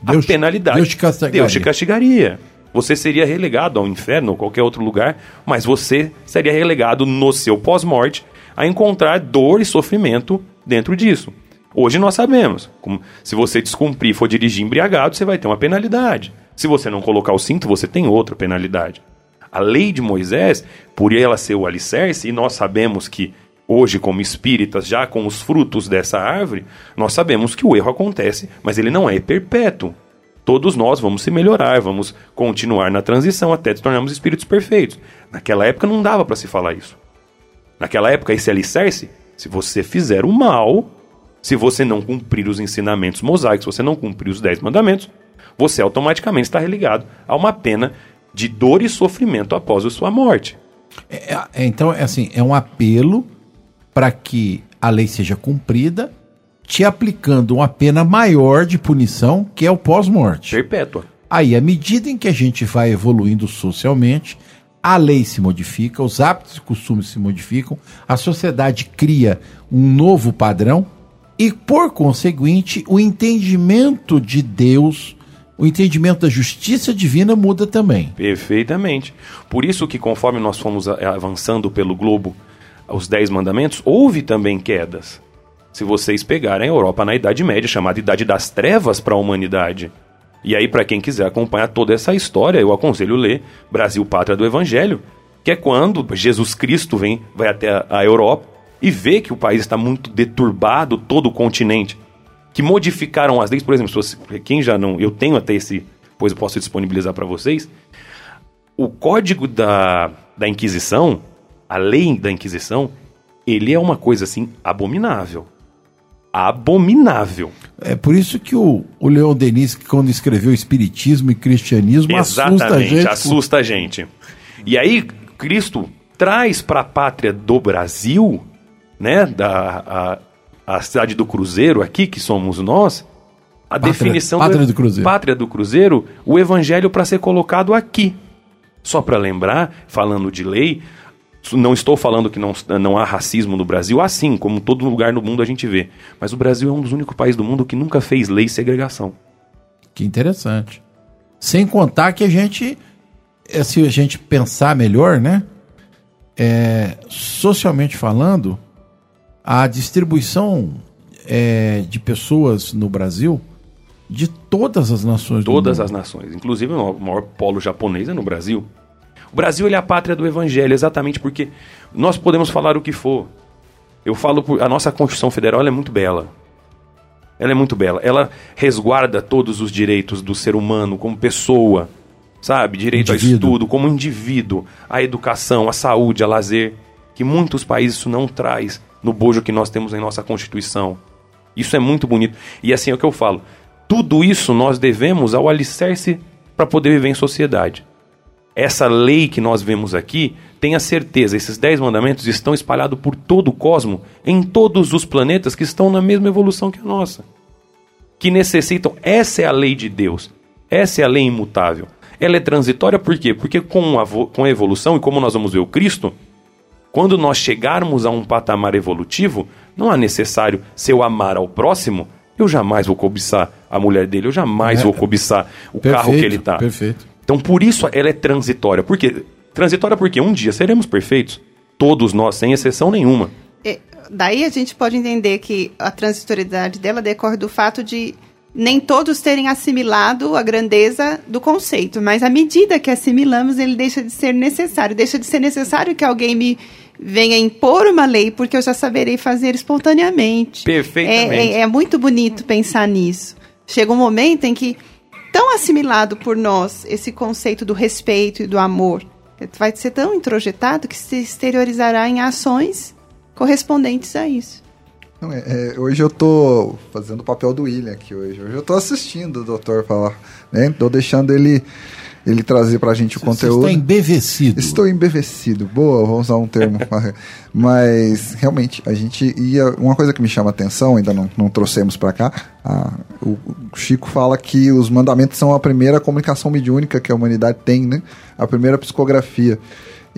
C: Deus-
D: a penalidade.
C: Deus te castigaria.
D: Deus te castigaria. Você seria relegado ao inferno ou qualquer outro lugar, mas você seria relegado no seu pós-morte a encontrar dor e sofrimento dentro disso. Hoje nós sabemos, como, se você descumprir e for dirigir embriagado, você vai ter uma penalidade. Se você não colocar o cinto, você tem outra penalidade. A lei de Moisés, por ela ser o alicerce, e nós sabemos que hoje, como espíritas, já com os frutos dessa árvore, nós sabemos que o erro acontece, mas ele não é perpétuo. Todos nós vamos se melhorar, vamos continuar na transição até nos tornarmos espíritos perfeitos. Naquela época não dava para se falar isso. Naquela época, esse alicerce Se você fizer o mal, se você não cumprir os ensinamentos mosaicos, se você não cumprir os dez mandamentos, você automaticamente está religado a uma pena de dor e sofrimento após a sua morte.
C: É, é, então, é assim, é um apelo para que a lei seja cumprida, te aplicando uma pena maior de punição, que é o pós-morte.
D: Perpétua.
C: Aí, à medida em que a gente vai evoluindo socialmente, a lei se modifica, os hábitos e costumes se modificam, a sociedade cria um novo padrão e, por conseguinte, o entendimento de Deus, o entendimento da justiça divina muda também.
D: Perfeitamente. Por isso que conforme nós fomos a- avançando pelo globo, os Dez Mandamentos, houve também quedas. Se vocês pegarem a Europa na Idade Média, chamada Idade das Trevas para a humanidade. E aí, para quem quiser acompanhar toda essa história, eu aconselho ler Brasil Pátria do Evangelho, que é quando Jesus Cristo vem, vai até a- Europa e vê que o país está muito deturbado, todo o continente, que modificaram as leis. Por exemplo, quem já não. Eu tenho até esse. Pois eu posso disponibilizar para vocês. O código da, da Inquisição, a lei da Inquisição, ele é uma coisa assim abominável. Abominável.
C: É por isso que o, o Leon Denis, quando escreveu Espiritismo e Cristianismo, assusta a
D: Exatamente,
C: gente.
D: assusta a gente. E aí, Cristo traz para a pátria do Brasil, né, da, a, a cidade do Cruzeiro aqui, que somos nós, a
C: Pátria-
D: definição
C: Pátria do Cruzeiro.
D: Pátria do Cruzeiro, o evangelho para ser colocado aqui. Só para lembrar, falando de lei, não estou falando que não, não há racismo no Brasil, há sim, como todo lugar no mundo a gente vê. Mas o Brasil é um dos únicos países do mundo que nunca fez lei de segregação.
C: Que interessante. Sem contar que a gente, é, se a gente pensar melhor, né? É, socialmente falando, a distribuição é, de pessoas no Brasil, de todas as nações do
D: Todas as nações, inclusive o maior polo japonês é no Brasil. O Brasil é a pátria do evangelho, exatamente porque nós podemos falar o que for. Eu falo por a nossa Constituição Federal é muito bela. Ela é muito bela. Ela resguarda todos os direitos do ser humano como pessoa, sabe? Direito ao
C: Indivíduo.
D: estudo, como indivíduo, a educação, a saúde, a lazer, que muitos países isso não traz no bojo que nós temos em nossa Constituição. Isso é muito bonito. E assim é o que eu falo. Tudo isso nós devemos ao alicerce para poder viver em sociedade. Essa lei que nós vemos aqui, tenha certeza, esses dez mandamentos estão espalhados por todo o cosmo, em todos os planetas que estão na mesma evolução que a nossa. Que necessitam, essa é a lei de Deus. Essa é a lei imutável. Ela é transitória por quê? Porque com a, com a evolução, e como nós vamos ver o Cristo, quando nós chegarmos a um patamar evolutivo, não é necessário, se eu amar ao próximo, eu jamais vou cobiçar a mulher dele, eu jamais
C: É.
D: vou cobiçar o carro que ele está.
C: Perfeito.
D: Então, por isso ela é transitória. Por quê? Transitória porque um dia seremos perfeitos. Todos nós, sem exceção nenhuma.
F: É, daí a gente pode entender que a transitoriedade dela decorre do fato de nem todos terem assimilado a grandeza do conceito, mas à medida que assimilamos, ele deixa de ser necessário. Deixa de ser necessário que alguém me venha impor uma lei, porque eu já saberei fazer espontaneamente.
D: Perfeitamente.
F: É, é- é muito bonito pensar nisso. Chega um momento em que, tão assimilado por nós esse conceito do respeito e do amor, vai ser tão introjetado que se exteriorizará em ações correspondentes a isso.
E: Não, é, é, hoje eu tô fazendo o papel do William aqui hoje. Hoje eu tô assistindo o doutor falar, né? Tô deixando ele, ele trazer pra gente o
C: Você
E: conteúdo.
C: está embevecido.
E: Estou embevecido. Boa, vamos usar um termo. Mas, realmente, a gente ia. Uma coisa que me chama a atenção, ainda não, não trouxemos para cá, a- o, o Chico fala que os mandamentos são a primeira comunicação mediúnica que a humanidade tem, né? A primeira psicografia.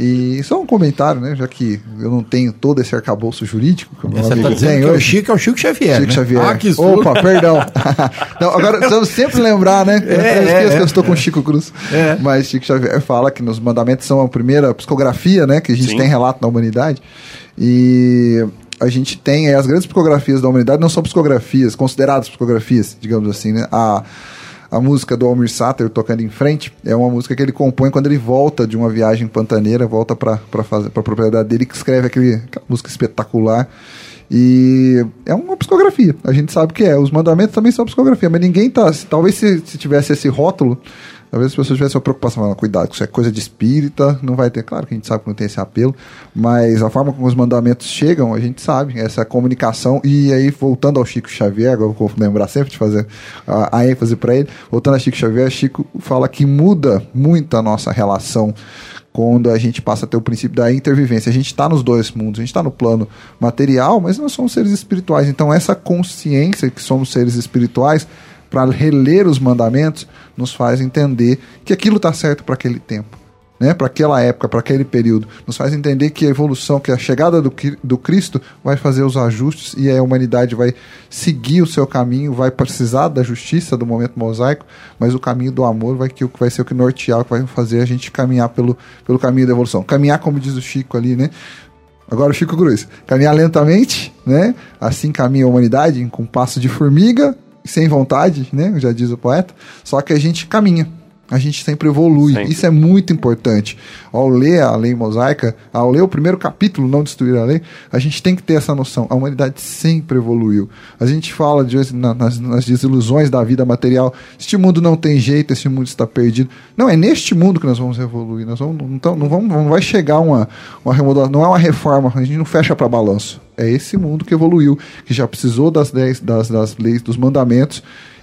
E: E só um comentário, né? Já que eu não tenho todo esse arcabouço jurídico que o meu
C: Você
E: amigo
C: está dizendo
E: tem
C: que o. Chico é o Chico Xavier.
E: Chico
C: né?
E: Xavier.
C: Ah, que susto.
E: Opa, perdão. Não, agora precisamos sempre lembrar, né? eu
C: É,
E: esqueço
C: é,
E: que
C: é.
E: eu estou com Chico Cruz.
C: É.
E: Mas Chico Xavier fala que nos mandamentos são a primeira psicografia, né? Que a gente
D: Sim.
E: tem relato da humanidade. E a gente tem é, as grandes psicografias da humanidade, não são psicografias, consideradas psicografias, digamos assim, né? A, a música do Almir Sater, Tocando em Frente, é uma música que ele compõe quando ele volta de uma viagem pantaneira, volta para a propriedade dele, que escreve aquele, aquela música espetacular. E é uma psicografia, a gente sabe que é. Os mandamentos também são psicografia, mas ninguém tá. Talvez se, se tivesse esse rótulo, Talvez as pessoas tivessem uma preocupação, falando, cuidado, isso é coisa de espírita, não vai ter. Claro que a gente sabe que não tem esse apelo, mas a forma como os mandamentos chegam, a gente sabe, essa comunicação. E aí, voltando ao Chico Xavier, agora eu vou lembrar sempre de fazer a, a ênfase para ele, voltando a Chico Xavier, Chico fala que muda muito a nossa relação quando a gente passa a ter o princípio da intervivência. A gente está nos dois mundos, a gente está no plano material, mas nós somos seres espirituais. Então, essa consciência que somos seres espirituais, para reler os mandamentos, nos faz entender que aquilo está certo para aquele tempo né, para aquela época, para aquele período. Nos faz entender que a evolução, que a chegada do, do Cristo vai fazer os ajustes e a humanidade vai seguir o seu caminho, vai precisar da justiça do momento mosaico, mas o caminho do amor vai, que, vai ser o que nortear, o que vai fazer a gente caminhar pelo, pelo caminho da evolução. Caminhar, como diz o Chico ali, né? Agora o Chico Cruz. Caminhar lentamente, né? Assim caminha a humanidade, com passo de formiga, sem vontade, né? Já diz o poeta. Só que a gente caminha a gente sempre evolui. Sempre. Isso é muito importante. Ao ler a lei mosaica, ao ler o primeiro capítulo, não destruir a lei, a gente tem que ter essa noção. A humanidade sempre evoluiu. A gente fala de, nas, nas desilusões da vida material. Este mundo não tem jeito, este mundo está perdido. Não, é neste mundo que nós vamos evoluir. Nós vamos, então, não, vamos, não vai chegar uma, uma remodelação, não é uma reforma, a gente não fecha para balanço. É esse mundo que evoluiu, que já precisou das, leis, das, das leis, dos mandamentos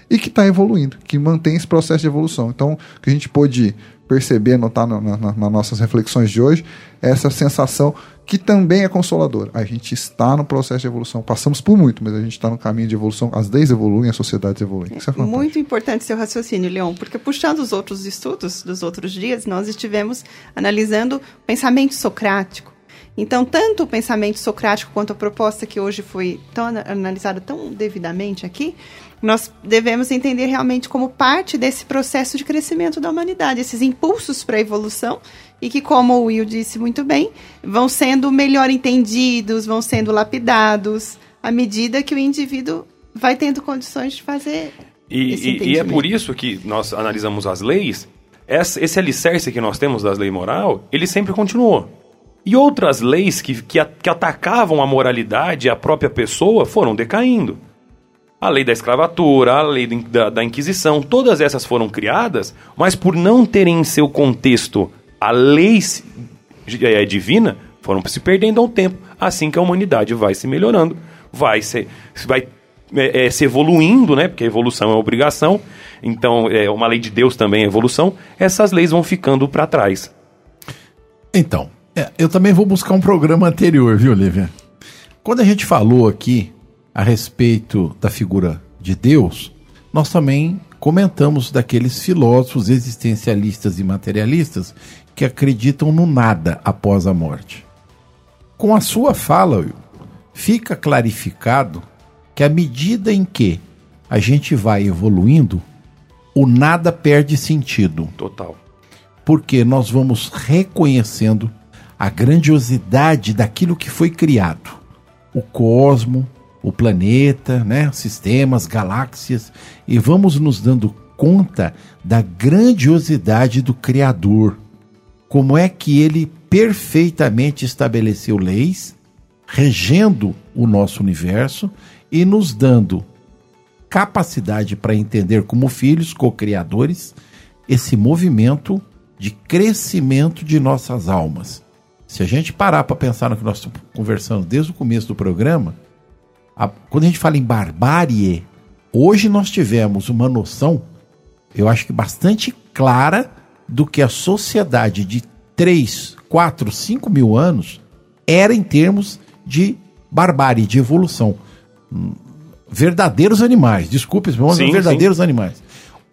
E: e que está evoluindo, que mantém esse processo de evolução. Então, o que a gente pôde perceber, notar na, na, nas nossas reflexões de hoje, é essa sensação que também é consoladora. A gente está no processo de evolução. Passamos por muito, mas a gente está no caminho de evolução. As leis evoluem, as sociedades evoluem. Isso é fantástico.
F: Muito importante seu raciocínio, Leon, porque puxando os outros estudos dos outros dias, nós estivemos analisando pensamento socrático. Então, tanto o pensamento socrático quanto a proposta que hoje foi tão analisada tão devidamente aqui, nós devemos entender realmente como parte desse processo de crescimento da humanidade, esses impulsos para a evolução e que, como o Will disse muito bem, vão sendo melhor entendidos, vão sendo lapidados à medida que o indivíduo vai tendo condições de fazer.
D: E, e, e é por isso que nós analisamos as leis. Esse alicerce que nós temos das leis moral, ele sempre continuou. E outras leis que, que, que atacavam a moralidade, a própria pessoa, foram decaindo a lei da escravatura, a lei da, da, Inquisição, todas essas foram criadas, mas por não terem em seu contexto a lei é, divina, foram se perdendo ao tempo. Assim que a humanidade vai se melhorando, vai se, vai, é, é, se evoluindo, né? Porque a evolução é obrigação, então é, uma lei de Deus também é evolução, essas leis vão ficando para trás.
C: Então, é, eu também vou buscar um programa anterior, viu, Lívia? Quando a gente falou aqui a respeito da figura de Deus, nós também comentamos daqueles filósofos existencialistas e materialistas que acreditam no nada após a morte. Com a sua fala, fica clarificado que à medida em que a gente vai evoluindo, o nada perde sentido.
D: Total.
C: Porque nós vamos reconhecendo a grandiosidade daquilo que foi criado. O cosmo, o planeta, né, sistemas, galáxias, e vamos nos dando conta da grandiosidade do Criador. Como é que ele perfeitamente estabeleceu leis, regendo o nosso universo e nos dando capacidade para entender como filhos co-criadores esse movimento de crescimento de nossas almas. Se a gente parar para pensar no que nós estamos conversando desde o começo do programa, a, quando a gente fala em barbárie, hoje nós tivemos uma noção, eu acho que bastante clara, do que a sociedade de 3, 4, 5 mil anos era em termos de barbárie, de evolução. Verdadeiros animais, desculpe, mas sim, verdadeiros sim. animais.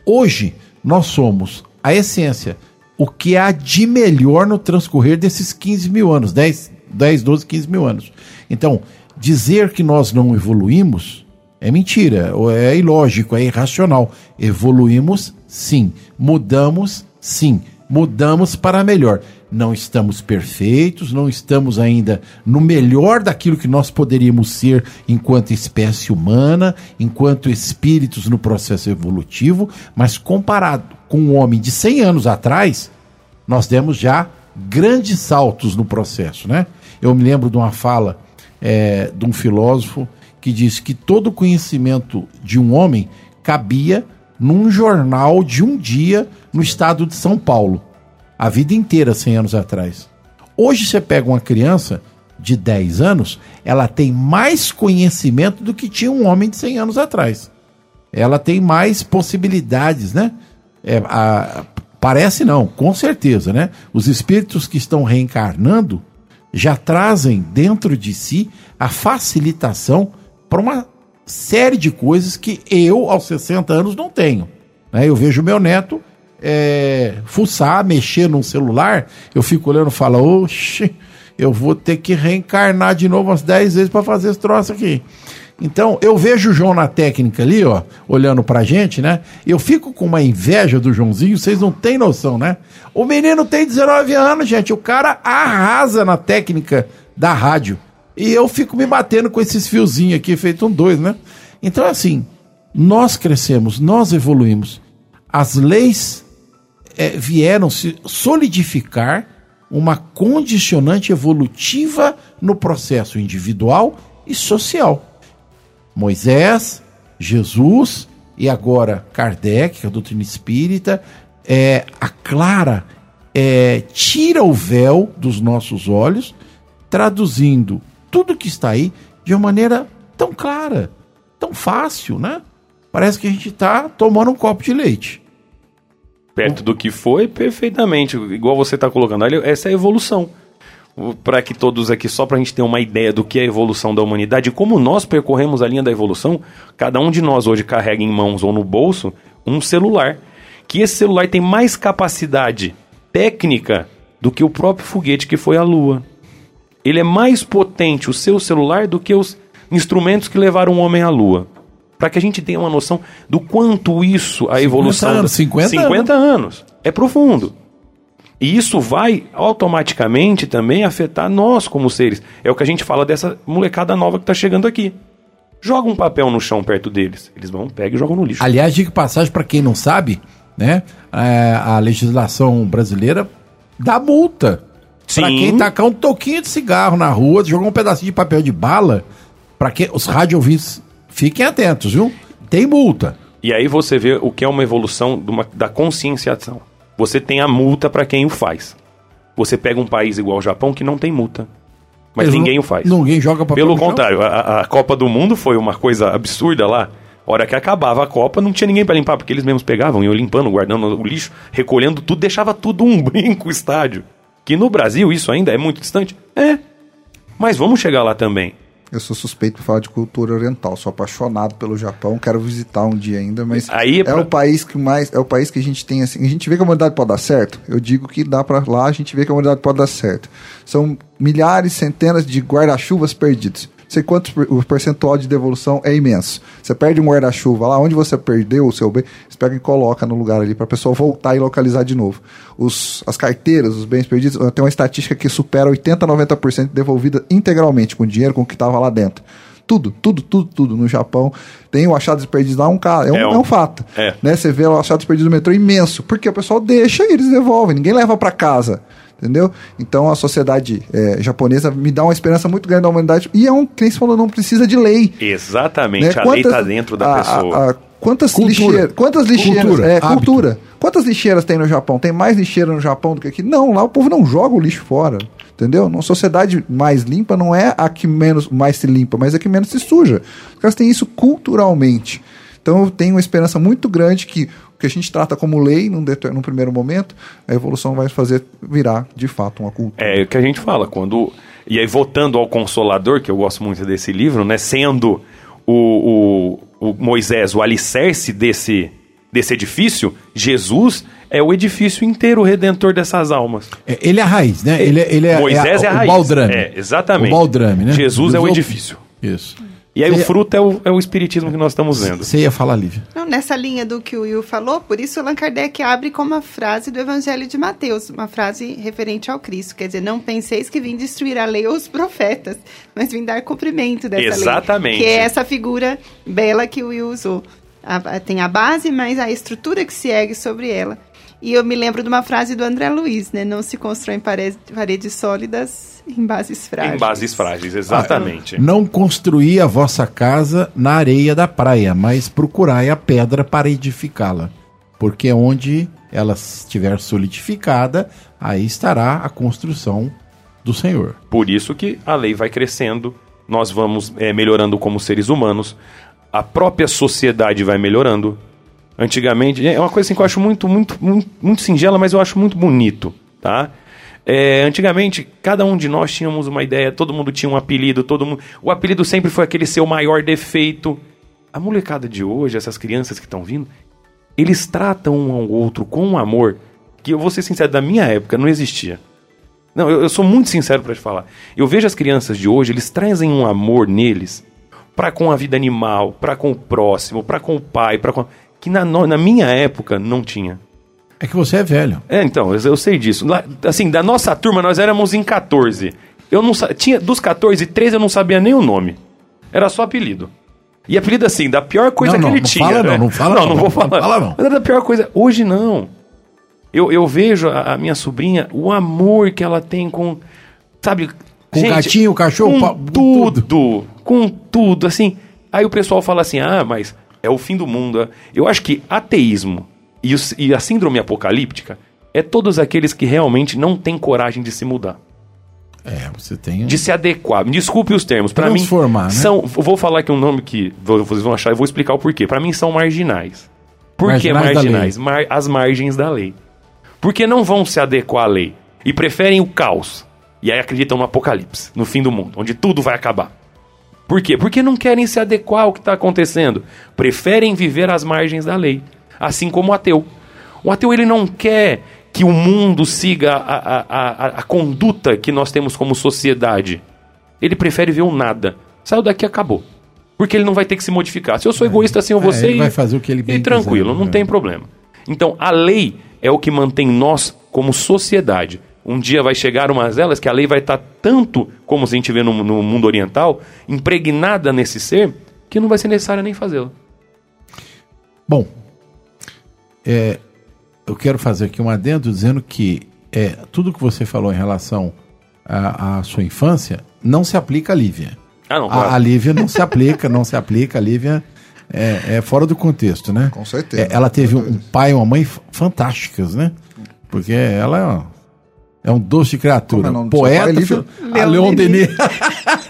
C: Hoje, nós somos a essência, o que há de melhor no transcorrer desses 15 mil anos, 10, 10 12, 15 mil anos. Então, dizer que nós não evoluímos é mentira, é ilógico, é irracional. Evoluímos sim, mudamos sim, mudamos para melhor. Não estamos perfeitos, não estamos ainda no melhor daquilo que nós poderíamos ser enquanto espécie humana, enquanto espíritos no processo evolutivo, mas comparado com um homem de 100 anos atrás, nós demos já grandes saltos no processo, né? Eu me lembro de uma fala é, de um filósofo que diz que todo conhecimento de um homem cabia num jornal de um dia no estado de São Paulo. A vida inteira, 100 anos atrás. Hoje você pega uma criança de 10 anos, ela tem mais conhecimento do que tinha um homem de 100 anos atrás. Ela tem mais possibilidades, né? É, a- parece não, com certeza, né? Os espíritos que estão reencarnando já trazem dentro de si a facilitação para uma série de coisas que eu, aos 60 anos, não tenho. né? Eu vejo meu neto é, fuçar, mexer num celular, eu fico olhando e falo, oxe, eu vou ter que reencarnar de novo umas 10 vezes para fazer esse troço aqui. Então, eu vejo o João na técnica ali, ó, olhando pra gente, né? Eu fico com uma inveja do Joãozinho, vocês não têm noção, né? O menino tem 19 anos, gente, o cara arrasa na técnica da rádio. E eu fico me batendo com esses fiozinhos aqui, feito um dois, né? Então, assim, nós crescemos, nós evoluímos. As leis eh, vieram se solidificar uma condicionante evolutiva no processo individual e social. Moisés, Jesus e agora Kardec, a doutrina espírita, é, aclara, é, tira o véu dos nossos olhos, traduzindo tudo que está aí de uma maneira tão clara, tão fácil, né? Parece que a gente está tomando um copo de leite.
D: Perto do que foi, perfeitamente. Igual você está colocando ali, essa é a evolução. Para que todos aqui, só para a gente ter uma ideia do que é a evolução da humanidade, como nós percorremos a linha da evolução, cada um de nós hoje carrega em mãos ou no bolso um celular. Que esse celular tem mais capacidade técnica do que o próprio foguete que foi à Lua. Ele é mais potente, o seu celular, do que os instrumentos que levaram o homem à Lua. Para que a gente tenha uma noção do quanto isso, a evolução.
C: anos, 50
D: 50 anos. É profundo. E isso vai automaticamente também afetar nós como seres. É o que a gente fala dessa molecada nova que está chegando aqui. Joga um papel no chão perto deles. Eles vão, pegam e jogam no lixo.
C: Aliás, diga de passagem para quem não sabe, né? é, a legislação brasileira dá multa. Pra
D: Sim.
C: quem tacar um toquinho de cigarro na rua, jogar um pedacinho de papel de bala, para que os rádio ouvintes fiquem atentos, viu? Tem multa.
D: E aí você vê o que é uma evolução uma- da conscienciação. Você tem a multa para quem o faz. Você pega um país igual o Japão que não tem multa. Mas
C: Eles
D: ninguém
C: não-
D: o faz.
C: Ninguém joga papel
D: Pelo contrário, a, a Copa do Mundo foi uma coisa absurda lá. Hora que acabava a Copa, não tinha ninguém para limpar, porque eles mesmos pegavam, iam limpando, guardando o lixo, recolhendo tudo, deixava tudo um brinco o estádio. Que no Brasil isso ainda é muito distante? É. Mas vamos chegar lá também.
E: Eu sou suspeito por falar de cultura oriental, sou apaixonado pelo Japão, quero visitar um dia ainda, mas
D: Aí é
E: é,
D: pra-
E: o país que mais, é o país que a gente tem assim, a gente vê que a humanidade pode dar certo. Eu digo que dá pra lá, a gente vê que a humanidade pode dar certo. São milhares, centenas de guarda-chuvas perdidos. Sei quantos o percentual de devolução é imenso. Você perde um guarda-chuva lá, onde você perdeu o seu bem, você pega e coloca no lugar ali para a pessoa voltar e localizar de novo. Os, as carteiras, os bens perdidos, tem uma estatística que supera 80 a 90% devolvida integralmente com o dinheiro com o que estava lá dentro. Tudo, tudo, tudo, tudo no Japão. Tem o achados perdidos lá, um ca- é, um,
D: É um-
E: é um fato.
D: é.
E: Né? Você vê o achados perdidos no metrô imenso, porque o pessoal deixa e eles devolvem, ninguém leva para casa. Entendeu? Então a sociedade eh, japonesa me dá uma esperança muito grande da humanidade. E é um, que nem você falou, não precisa de lei.
D: Exatamente,
E: Né?
D: a lei
E: Quantas-
D: está dentro da
E: a-
D: pessoa.
E: a- a- quantas
C: Cultura.
E: lixeiras, quantas lixeiras,
C: Cultura,
E: é,
C: hábito.
E: cultura. Quantas lixeiras tem no Japão? Tem mais lixeira no Japão do que aqui? Não, lá o povo não joga o lixo fora. Entendeu? Uma sociedade mais limpa não é a que menos mais se limpa, mas a que menos se suja. Os caras têm isso culturalmente. Então eu tenho uma esperança muito grande que que a gente trata como lei num, num primeiro momento, a evolução vai fazer virar de fato uma cultura.
D: É o que a gente fala, quando. E aí, voltando ao Consolador, que eu gosto muito desse livro, né? Sendo o, o, o Moisés o alicerce desse, desse edifício, Jesus é o edifício inteiro o redentor dessas almas.
C: É, ele é a raiz, né? Ele, é- ele é,
D: Moisés é, a
C: o
D: raiz.
C: baldrame.
D: É, exatamente.
C: O baldrame, né?
D: Jesus é o edifício.
C: Isso.
D: E aí
C: Você-
D: o fruto é o, é o espiritismo que nós estamos vendo.
C: Você ia falar, Lívia.
F: Não, nessa linha do que o Will falou, por isso Allan Kardec abre com uma frase do Evangelho de Mateus, uma frase referente ao Cristo. Quer dizer, não penseis que vim destruir a lei ou os profetas, mas vim dar cumprimento dessa lei.
D: Exatamente.
F: Que é essa figura bela que o Will usou. A- tem a base, mas a estrutura que se ergue sobre ela. E eu me lembro de uma frase do André Luiz, né? Não se constroem paredes, paredes sólidas em bases frágeis.
D: Em bases frágeis, exatamente.
C: Não construí a vossa casa na areia da praia, mas procurai a pedra para edificá-la. Porque onde ela estiver solidificada, aí estará a construção do Senhor.
D: Por isso que a lei vai crescendo, nós vamos é, melhorando como seres humanos, a própria sociedade vai melhorando. Antigamente, é uma coisa assim que eu acho muito, muito, muito, muito singela, mas eu acho muito bonito, tá? É, antigamente, cada um de nós tínhamos uma ideia, todo mundo tinha um apelido, todo mundo. O apelido sempre foi aquele seu maior defeito. A molecada de hoje, essas crianças que estão vindo, eles tratam um ao outro com um amor que eu vou ser sincero, da minha época não existia. Não, eu, eu sou muito sincero para te falar. Eu vejo as crianças de hoje, eles trazem um amor neles para com a vida animal, para com o próximo, para com o pai, para com que na, na minha época não tinha.
C: É que você é velho.
D: É, então, eu, eu sei disso. Lá, assim, da nossa turma nós éramos em 14. Eu não tinha dos 14, 13 eu não sabia nem o nome. Era só apelido. E apelido assim, da pior coisa
C: Não,
D: que
C: não,
D: ele
C: não
D: tinha.
C: fala
D: né?
C: não, não fala
D: não,
C: não,
D: não vou
C: não
D: falar.
C: fala não.
D: Mas era da pior coisa. Hoje não. Eu, eu vejo a, a minha sobrinha, o amor que ela tem com. Sabe?
C: Com o gatinho, o cachorro,
D: com
C: pa-
D: tudo, Com tudo, assim. Aí o pessoal fala assim: ah, mas é o fim do mundo. Eu acho que ateísmo e, o- e a síndrome apocalíptica é todos aqueles que realmente não têm coragem de se mudar
C: É, você tem.
D: de se adequar. Desculpe os termos. Para mim,
C: Transformar, né?
D: são. Vou falar aqui um nome que vo- vocês vão achar e vou explicar o porquê. Para mim, são marginais. Por que
C: Marginais da
D: marginais? Mar- as margens da lei. Porque não vão se adequar à lei e preferem o caos. E aí acreditam no apocalipse, no fim do mundo, onde tudo vai acabar. Por quê? Porque não querem se adequar ao que está acontecendo. Preferem viver às margens da lei. Assim como o ateu. O ateu ele não quer que o mundo siga a, a, a, a conduta que nós temos como sociedade. Ele prefere ver o nada. Saiu daqui acabou. Porque ele não vai ter que se modificar. Se eu sou egoísta assim, eu vou
C: É,
D: ser.
C: ele
D: e-
C: vai fazer o que ele bem
D: E tranquilo,
C: quiser,
D: não
C: né?
D: tem problema. Então, a lei é o que mantém nós como sociedade. Um dia vai chegar umas delas que a lei vai estar tanto, como a gente vê no, no mundo oriental, impregnada nesse ser, que não vai ser necessário nem fazê-la.
C: Bom, é, eu quero fazer aqui um adendo dizendo que é, tudo que você falou em relação à sua infância não se aplica à Lívia.
D: Ah, não,
C: A,
D: claro.
C: a Lívia não se aplica, não se aplica. A Lívia é, é fora do contexto, né?
E: Com certeza.
C: É, ela teve um pai e uma mãe fantásticas, né? Porque ela é, é um doce de criatura.
E: Como é o nome do seu
C: Poeta, a Leon Denis.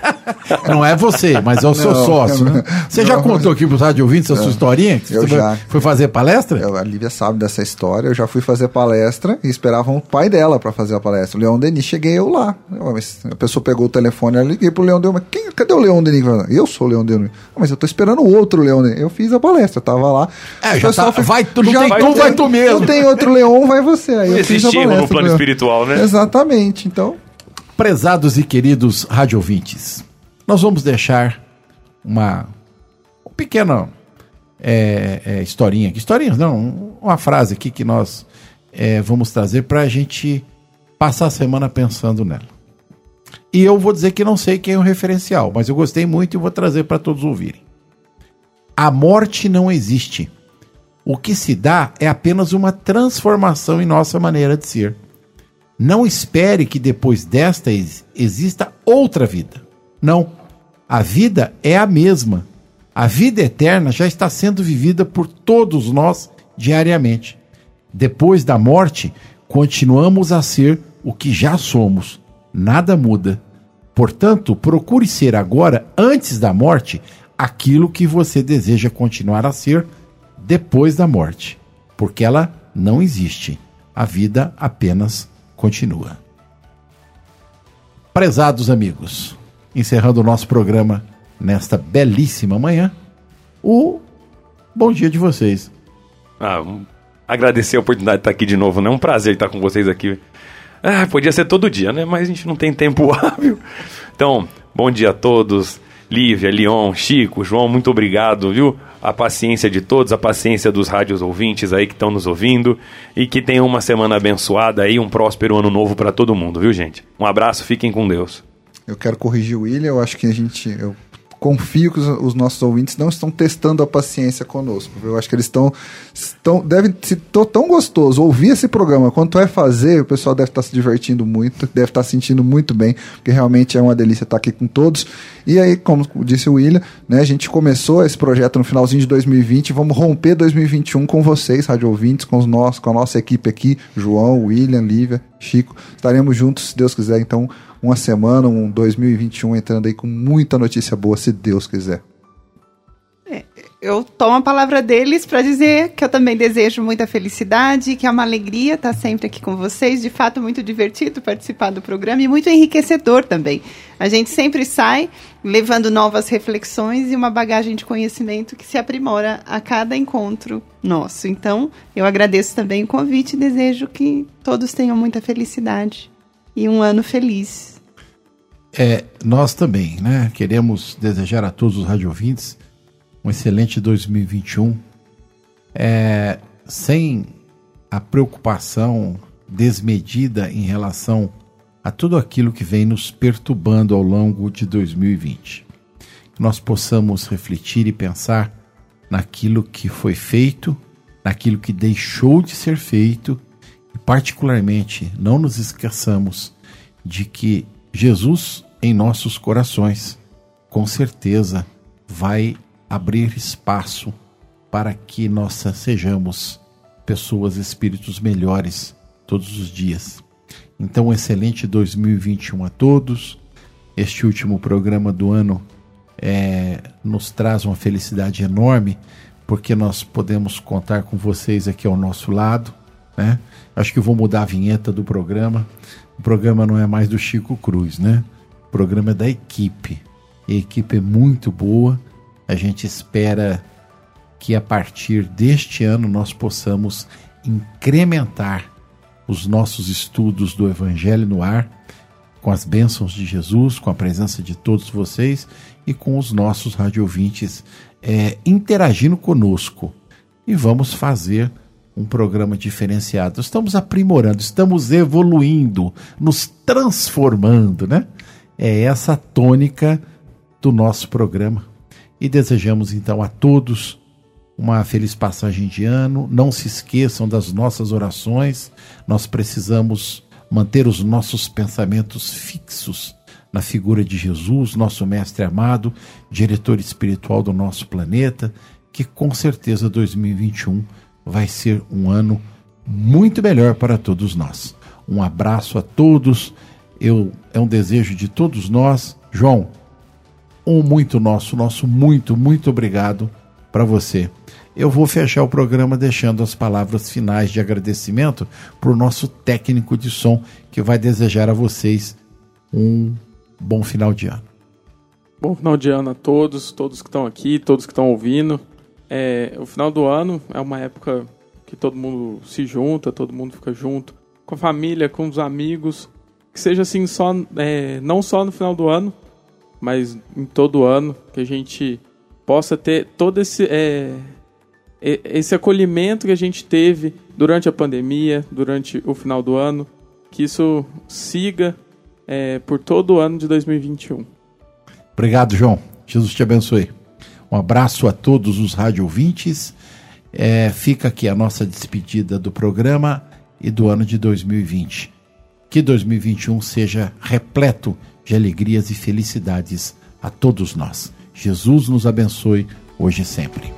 C: não é você, mas é o seu
E: Não,
C: sócio, né? Você já
E: não,
C: contou aqui para os rádio ouvintes a sua historinha? Que
E: eu
C: você foi-
E: já.
C: foi fazer palestra?
E: Eu- a Lívia sabe dessa história. Eu já fui fazer palestra e esperavam o pai dela pra fazer a palestra. O Leon Denis, cheguei eu lá. A pessoa pegou o telefone, eu liguei pro Leon Denis. Mas quem, cadê o Leon Denis? Eu sou o Leon Denis. "Ah, mas eu tô esperando o outro Leon Denis. Eu fiz a palestra, eu tava lá.
C: É, já tá- vai tu, não tem
E: já
C: tu, vai tu mesmo.
E: Não tem outro Leon, vai você. Aí eu
D: Esse
E: fiz a
D: estímulo
E: palestra
D: no plano espiritual, né?
E: Exatamente. Então,
C: Prezados e queridos rádio ouvintes, nós vamos deixar uma, uma pequena é, é, historinha aqui. Historinhas, não, uma frase aqui que nós é, vamos trazer para a gente passar a semana pensando nela. E eu vou dizer que não sei quem é o referencial, mas eu gostei muito e vou trazer para todos ouvirem. A morte não existe. O que se dá é apenas uma transformação em nossa maneira de ser. Não espere que depois desta ex- exista outra vida. Não. A vida é a mesma. A vida eterna já está sendo vivida por todos nós diariamente. Depois da morte, continuamos a ser o que já somos. Nada muda. Portanto, procure ser agora, antes da morte, aquilo que você deseja continuar a ser depois da morte. Porque ela não existe. A vida apenas continua. Prezados amigos, encerrando o nosso programa nesta belíssima manhã, o bom dia de vocês.
D: Ah, agradecer a oportunidade de estar aqui de novo, né? Um prazer estar com vocês aqui. Ah, podia ser todo dia, né? Mas a gente não tem tempo hábil. Então, bom dia a todos. Lívia, Leon, Chico, João, muito obrigado, viu? A paciência de todos, a paciência dos rádios ouvintes aí que estão nos ouvindo. E que tenham uma semana abençoada aí, um próspero ano novo para todo mundo, viu, gente? Um abraço, fiquem com Deus.
E: Eu quero corrigir o William. Eu acho que a gente. Eu confio que os, os, nossos ouvintes não estão testando a paciência conosco. Eu acho que eles estão, estão deve se tão gostoso ouvir esse programa quanto é fazer, o pessoal deve estar se divertindo muito, deve estar sentindo muito bem, porque realmente é uma delícia estar aqui com todos. E aí, como disse o William, né, a gente começou esse projeto no finalzinho de 2020, vamos romper 2021 com vocês, rádio ouvintes, com os nossos, com a nossa equipe aqui, João, William, Lívia, Chico. Estaremos juntos, se Deus quiser, então uma semana, um 2021 entrando aí com muita notícia boa, se Deus quiser.
F: É, eu tomo a palavra deles para dizer que eu também desejo muita felicidade, que é uma alegria estar sempre aqui com vocês. De fato, muito divertido participar do programa e muito enriquecedor também. A gente sempre sai levando novas reflexões e uma bagagem de conhecimento que se aprimora a cada encontro nosso. Então, eu agradeço também o convite e desejo que todos tenham muita felicidade e um ano feliz.
C: É, nós também, né? Queremos desejar a todos os radiovintes um excelente 2021, é, sem a preocupação desmedida em relação a tudo aquilo que vem nos perturbando ao longo de 2020. Que nós possamos refletir e pensar naquilo que foi feito, naquilo que deixou de ser feito e, particularmente, não nos esqueçamos de que Jesus em nossos corações, com certeza vai abrir espaço para que nós sejamos pessoas, espíritos melhores todos os dias. Então, um excelente 2021 a todos. Este último programa do ano é, nos traz uma felicidade enorme, porque nós podemos contar com vocês aqui ao nosso lado. Né? Acho que vou mudar a vinheta do programa o programa não é mais do Chico Cruz, né? O programa é da equipe. A equipe é muito boa. A gente espera que a partir deste ano nós possamos incrementar os nossos estudos do Evangelho no ar, com as bênçãos de Jesus, com a presença de todos vocês e com os nossos radiovintes é, interagindo conosco. E vamos fazer um programa diferenciado. Estamos aprimorando, estamos evoluindo, nos transformando, né? É essa a tônica do nosso programa. E desejamos então a todos uma feliz passagem de ano. Não se esqueçam das nossas orações. Nós precisamos manter os nossos pensamentos fixos na figura de Jesus, nosso mestre amado, diretor espiritual do nosso planeta, que com certeza 2021 vai ser um ano muito melhor para todos nós. Um abraço a todos. Eu é um desejo de todos nós. João, um muito nosso, nosso muito, muito obrigado para você. Eu vou fechar o programa deixando as palavras finais de agradecimento para o nosso técnico de som, que vai desejar a vocês um bom final de ano.
G: Bom final de ano a todos, todos que estão aqui, todos que estão ouvindo. É, o final do ano é uma época que todo mundo se junta, todo mundo fica junto, com a família, com os amigos. Que seja assim, só, é, não só no final do ano, mas em todo ano, que a gente possa ter todo esse, é, esse acolhimento que a gente teve durante a pandemia, durante o final do ano, que isso siga é, por todo o ano de 2021.
C: Obrigado, João. Jesus te abençoe. Um abraço a todos os rádio ouvintes. É, fica aqui a nossa despedida do programa e do ano de 2020. Que 2021 seja repleto de alegrias e felicidades a todos nós. Jesus nos abençoe hoje e sempre.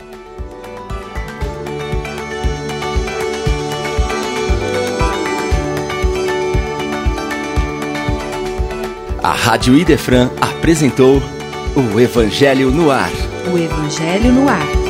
B: A Rádio Idefran apresentou o Evangelho no Ar.
A: O Evangelho no Ar.